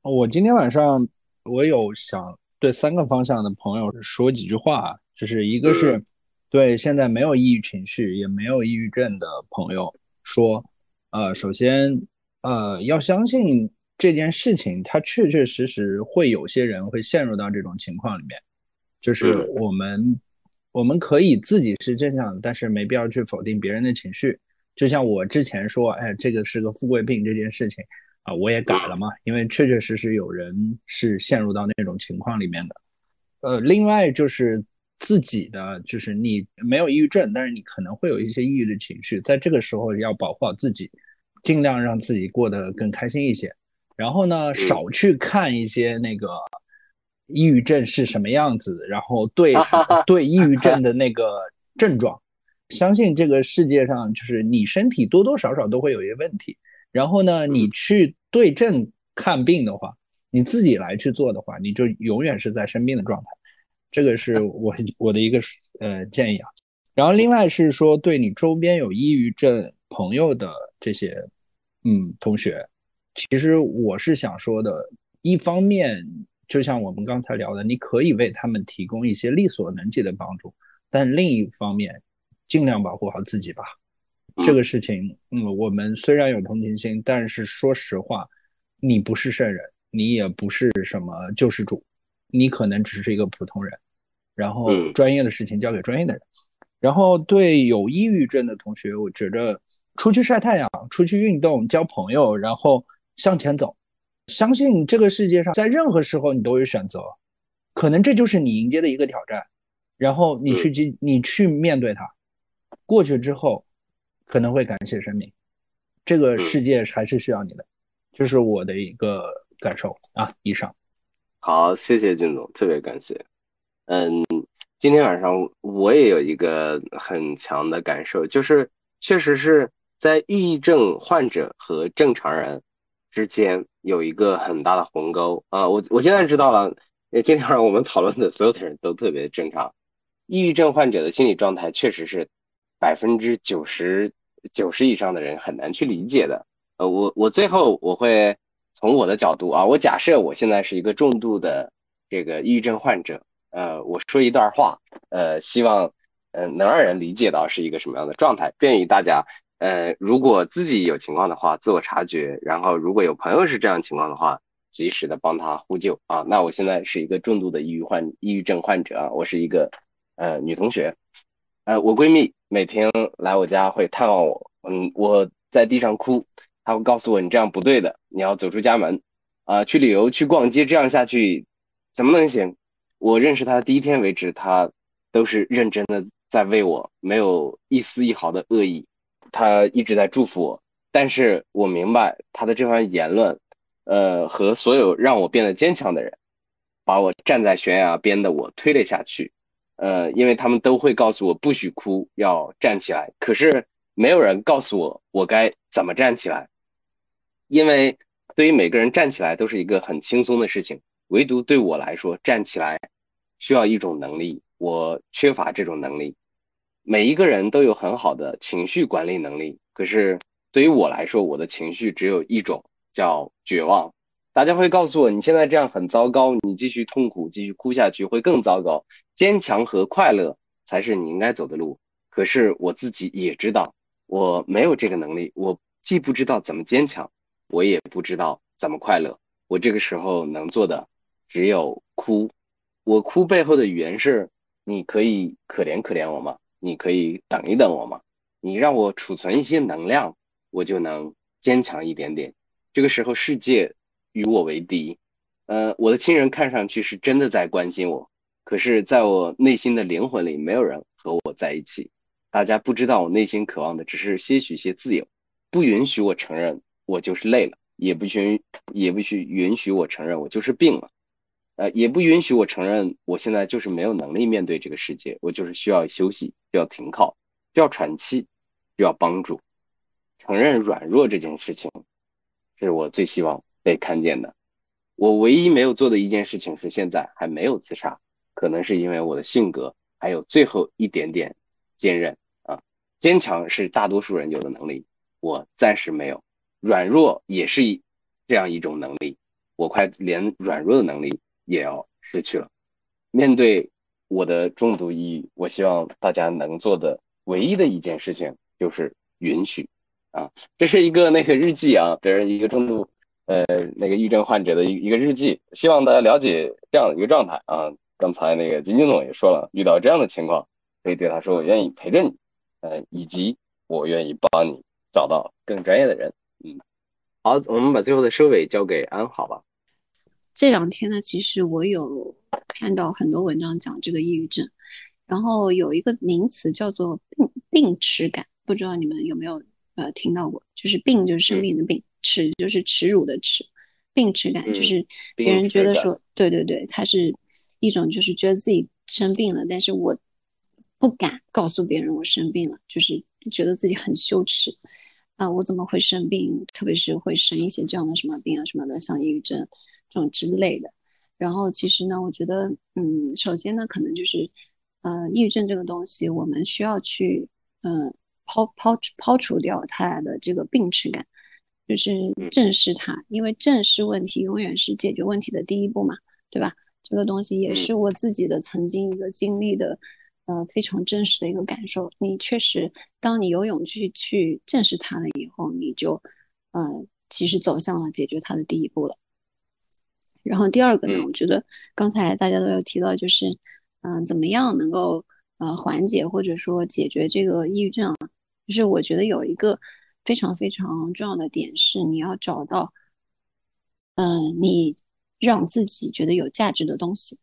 我今天晚上我有想对三个方向的朋友说几句话，就是一个是对现在没有抑郁情绪也没有抑郁症的朋友说，呃，首先呃要相信这件事情，它确确实实会有些人会陷入到这种情况里面，就是我们我们可以自己是正常的，但是没必要去否定别人的情绪，就像我之前说，哎，这个是个富贵病这件事情。啊，我也改了嘛，因为确确实实有人是陷入到那种情况里面的。呃，另外就是自己的，就是你没有抑郁症，但是你可能会有一些抑郁的情绪，在这个时候要保护好自己，尽量让自己过得更开心一些。然后呢，少去看一些那个抑郁症是什么样子，然后对对抑郁症的 那个症状，相信这个世界上就是你身体多多少少都会有一些问题。然后呢，你去对症看病的话，你自己来去做的话，你就永远是在生病的状态。这个是 我我的一个呃建议啊。然后另外是说，对你周边有抑郁症朋友的这些嗯同学，其实我是想说的，一方面就像我们刚才聊的，你可以为他们提供一些力所能及的帮助，但另一方面，尽量保护好自己吧。这个事情，嗯，我们虽然有同情心，但是说实话，你不是圣人，你也不是什么救世主，你可能只是一个普通人。然后，专业的事情交给专业的人。然后，对有抑郁症的同学，我觉得出去晒太阳，出去运动，交朋友，然后向前走。相信这个世界上，在任何时候你都有选择，可能这就是你迎接的一个挑战。然后你去经，你去面对它，过去之后。可能会感谢生命，这个世界还是需要你的，这是我的一个感受啊。以上，好，谢谢俊总，特别感谢。嗯，今天晚上我也有一个很强的感受，就是确实是在抑郁症患者和正常人之间有一个很大的鸿沟啊。我我现在知道了，今天晚上我们讨论的所有的人都特别正常，抑郁症患者的心理状态确实是百分之九十。九十以上的人很难去理解的。呃，我我最后我会从我的角度啊，我假设我现在是一个重度的这个抑郁症患者，呃，我说一段话，呃，希望嗯能让人理解到是一个什么样的状态，便于大家呃如果自己有情况的话自我察觉，然后如果有朋友是这样情况的话，及时的帮他呼救啊。那我现在是一个重度的抑郁患抑郁症患者啊，我是一个呃女同学，呃我闺蜜每天来我家会探望我，嗯我在地上哭，她会告诉我你这样不对的，你要走出家门，啊去旅游去逛街，这样下去怎么能行？我认识她第一天为止，她都是认真的在为我，没有一丝一毫的恶意，他一直在祝福我，但是我明白他的这番言论。呃，和所有让我变得坚强的人，把我站在悬崖边的我推了下去。呃，因为他们都会告诉我不许哭，要站起来。可是没有人告诉我我该怎么站起来，因为对于每个人站起来都是一个很轻松的事情，唯独对我来说站起来需要一种能力，我缺乏这种能力。每一个人都有很好的情绪管理能力，可是对于我来说，我的情绪只有一种。叫绝望，大家会告诉我，你现在这样很糟糕，你继续痛苦，继续哭下去会更糟糕。坚强和快乐才是你应该走的路。可是我自己也知道，我没有这个能力，我既不知道怎么坚强，我也不知道怎么快乐。我这个时候能做的只有哭。我哭背后的语言是：你可以可怜可怜我吗？你可以等一等我吗？你让我储存一些能量，我就能坚强一点点。这个时候，世界与我为敌。呃，我的亲人看上去是真的在关心我，可是在我内心的灵魂里，没有人和我在一起。大家不知道我内心渴望的只是些许些自由，不允许我承认我就是累了，也不许也不许允许我承认我就是病了，呃，也不允许我承认我现在就是没有能力面对这个世界，我就是需要休息，需要停靠，需要喘气，需要帮助。承认软弱这件事情。是我最希望被看见的。我唯一没有做的一件事情是现在还没有自杀，可能是因为我的性格还有最后一点点坚韧啊。坚强是大多数人有的能力，我暂时没有。软弱也是一这样一种能力，我快连软弱的能力也要失去了。面对我的重度抑郁，我希望大家能做的唯一的一件事情就是允许。啊，这是一个那个日记啊，别人一个重度呃那个抑郁症患者的一一个日记，希望大家了解这样的一个状态啊。刚才那个金金总也说了，遇到这样的情况，可以对他说：“我愿意陪着你，呃，以及我愿意帮你找到更专业的人。”嗯，好，我们把最后的收尾交给安，好吧？这两天呢，其实我有看到很多文章讲这个抑郁症，然后有一个名词叫做病病耻感，不知道你们有没有？呃，听到过，就是病就是生病的病，耻就是耻辱的耻，病耻感就是别人觉得说，对对对，他是一种就是觉得自己生病了，但是我不敢告诉别人我生病了，就是觉得自己很羞耻啊，我怎么会生病？特别是会生一些这样的什么病啊什么的，像抑郁症这种之类的。然后其实呢，我觉得，嗯，首先呢，可能就是，呃，抑郁症这个东西，我们需要去，嗯。抛抛抛除掉它的这个病耻感，就是正视它，因为正视问题永远是解决问题的第一步嘛，对吧？这个东西也是我自己的曾经一个经历的，呃，非常真实的一个感受。你确实，当你有勇气去正视它了以后，你就，呃，其实走向了解决它的第一步了。然后第二个呢，我觉得刚才大家都有提到，就是，嗯，怎么样能够呃缓解或者说解决这个抑郁症。啊？就是我觉得有一个非常非常重要的点是，你要找到，嗯，你让自己觉得有价值的东西，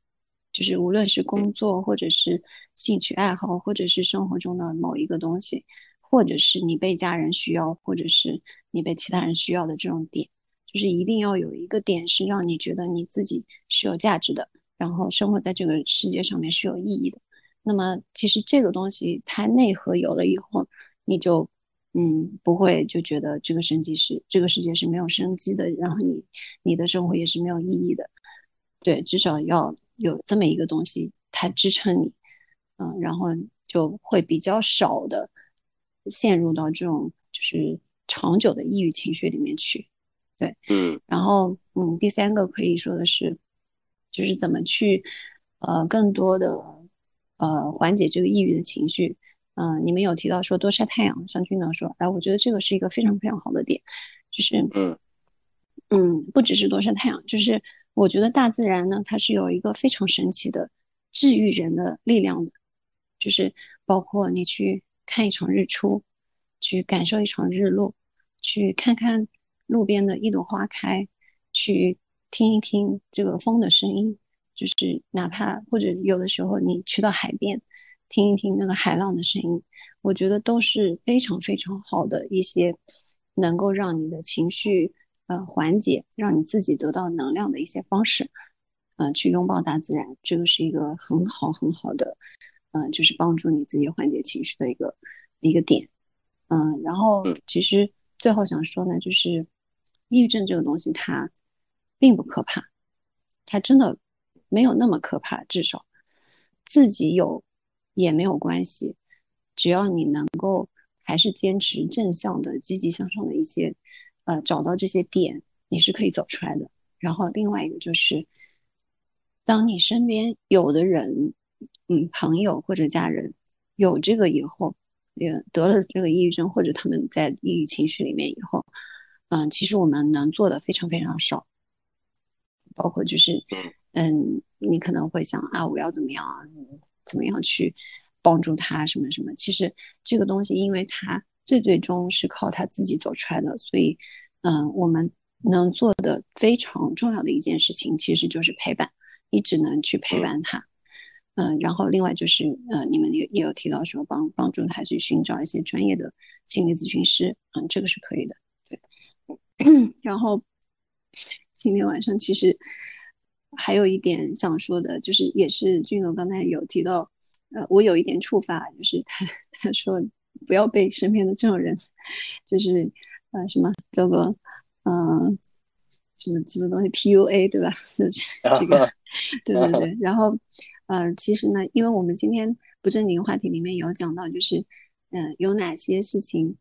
就是无论是工作，或者是兴趣爱好，或者是生活中的某一个东西，或者是你被家人需要，或者是你被其他人需要的这种点，就是一定要有一个点是让你觉得你自己是有价值的，然后生活在这个世界上面是有意义的。那么，其实这个东西它内核有了以后。你就，嗯，不会就觉得这个生机是这个世界是没有生机的，然后你你的生活也是没有意义的，对，至少要有这么一个东西它支撑你，嗯，然后就会比较少的陷入到这种就是长久的抑郁情绪里面去，对，嗯，然后嗯，第三个可以说的是，就是怎么去呃更多的呃缓解这个抑郁的情绪。嗯，你们有提到说多晒太阳，像军长说，哎，我觉得这个是一个非常非常好的点，就是嗯。嗯，不只是多晒太阳，就是我觉得大自然呢，它是有一个非常神奇的治愈人的力量的，就是包括你去看一场日出，去感受一场日落，去看看路边的一朵花开，去听一听这个风的声音，就是哪怕或者有的时候你去到海边，听一听那个海浪的声音，我觉得都是非常非常好的一些能够让你的情绪呃缓解，让你自己得到能量的一些方式。呃，去拥抱大自然，这个是一个很好很好的，嗯，就是帮助你自己缓解情绪的一个一个点。嗯，然后其实最后想说呢，就是抑郁症这个东西它并不可怕，它真的没有那么可怕，至少自己有也没有关系，只要你能够还是坚持正向的、积极向上的一些，呃，找到这些点，你是可以走出来的。然后另外一个就是。当你身边有的人，嗯，朋友或者家人有这个以后，也得了这个抑郁症，或者他们在抑郁情绪里面以后，嗯，其实我们能做的非常非常少，包括就是，嗯，你可能会想啊，我要怎么样啊，怎么样去帮助他什么什么？其实这个东西，因为他最最终是靠他自己走出来的，所以，嗯，我们能做的非常重要的一件事情，其实就是陪伴。你只能去陪伴他，嗯，然后另外就是，呃，你们也也有提到说帮帮助他去寻找一些专业的心理咨询师，嗯，这个是可以的，对。然后今天晚上其实还有一点想说的，就是也是俊总刚才有提到，呃，我有一点触发，就是他 他说不要被身边的这种人，就是呃什么叫做嗯。什么什么东西 PUA 对吧？是这个，对对对。然后，呃，其实呢，因为我们今天不正经话题里面有讲到，就是，嗯，有哪些事情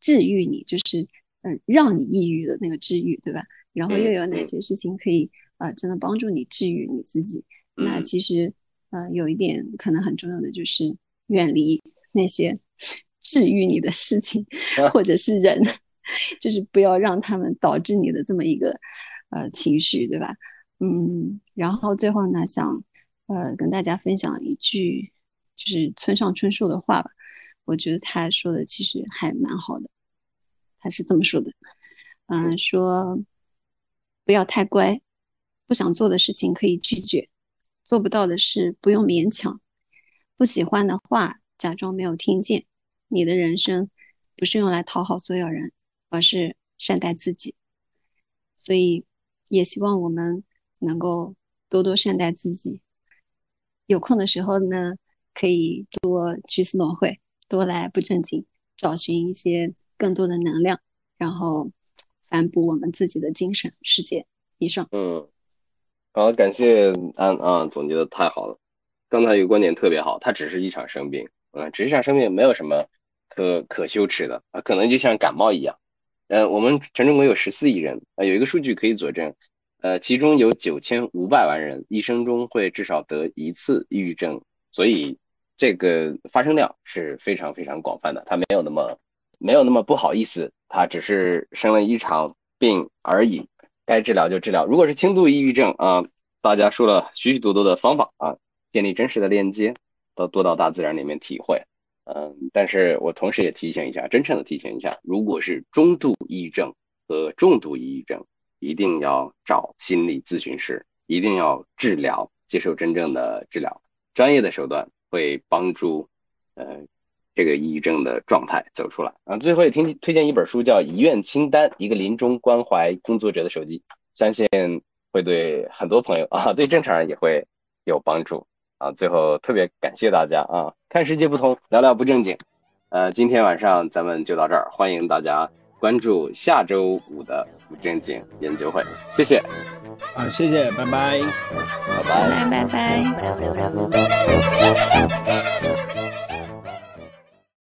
治愈你，就是，嗯，让你抑郁的那个治愈，对吧？然后又有哪些事情可以，呃，真的帮助你治愈你自己？那其实，呃，有一点可能很重要的就是远离那些 治愈你的事情或者是人。就是不要让他们导致你的这么一个呃情绪，对吧？嗯，然后最后呢，想呃跟大家分享一句就是村上春树的话吧，我觉得他说的其实还蛮好的。他是这么说的，嗯，说不要太乖，不想做的事情可以拒绝，做不到的事不用勉强，不喜欢的话假装没有听见。你的人生不是用来讨好所有人。而是善待自己，所以也希望我们能够多多善待自己。有空的时候呢，可以多去思诺会，多来不正经，找寻一些更多的能量，然后反哺我们自己的精神世界。以上。嗯，好，感谢安啊，总结的太好了。刚才有个观点特别好，他只是一场生病，嗯，只是一场生病，没有什么可可羞耻的啊，可能就像感冒一样。呃，我们全中国有十四亿人，呃，有一个数据可以佐证，呃，其中有九千五百万人一生中会至少得一次抑郁症，所以这个发生量是非常非常广泛的，它没有那么没有那么不好意思，他只是生了一场病而已，该治疗就治疗。如果是轻度抑郁症啊，大家说了许许多多的方法啊，建立真实的链接，到多到大自然里面体会。嗯，但是我同时也提醒一下，真诚的提醒一下，如果是中度抑郁症和重度抑郁症，一定要找心理咨询师，一定要治疗，接受真正的治疗，专业的手段会帮助呃这个抑郁症的状态走出来。啊，最后也听推荐一本书，叫《遗愿清单：一个临终关怀工作者的手机》，相信会对很多朋友啊，对正常人也会有帮助。啊，最后特别感谢大家啊！看世界不同，聊聊不正经。呃，今天晚上咱们就到这儿，欢迎大家关注下周五的不正经研究会，谢谢。啊，谢谢，拜拜，拜拜，拜拜，拜拜。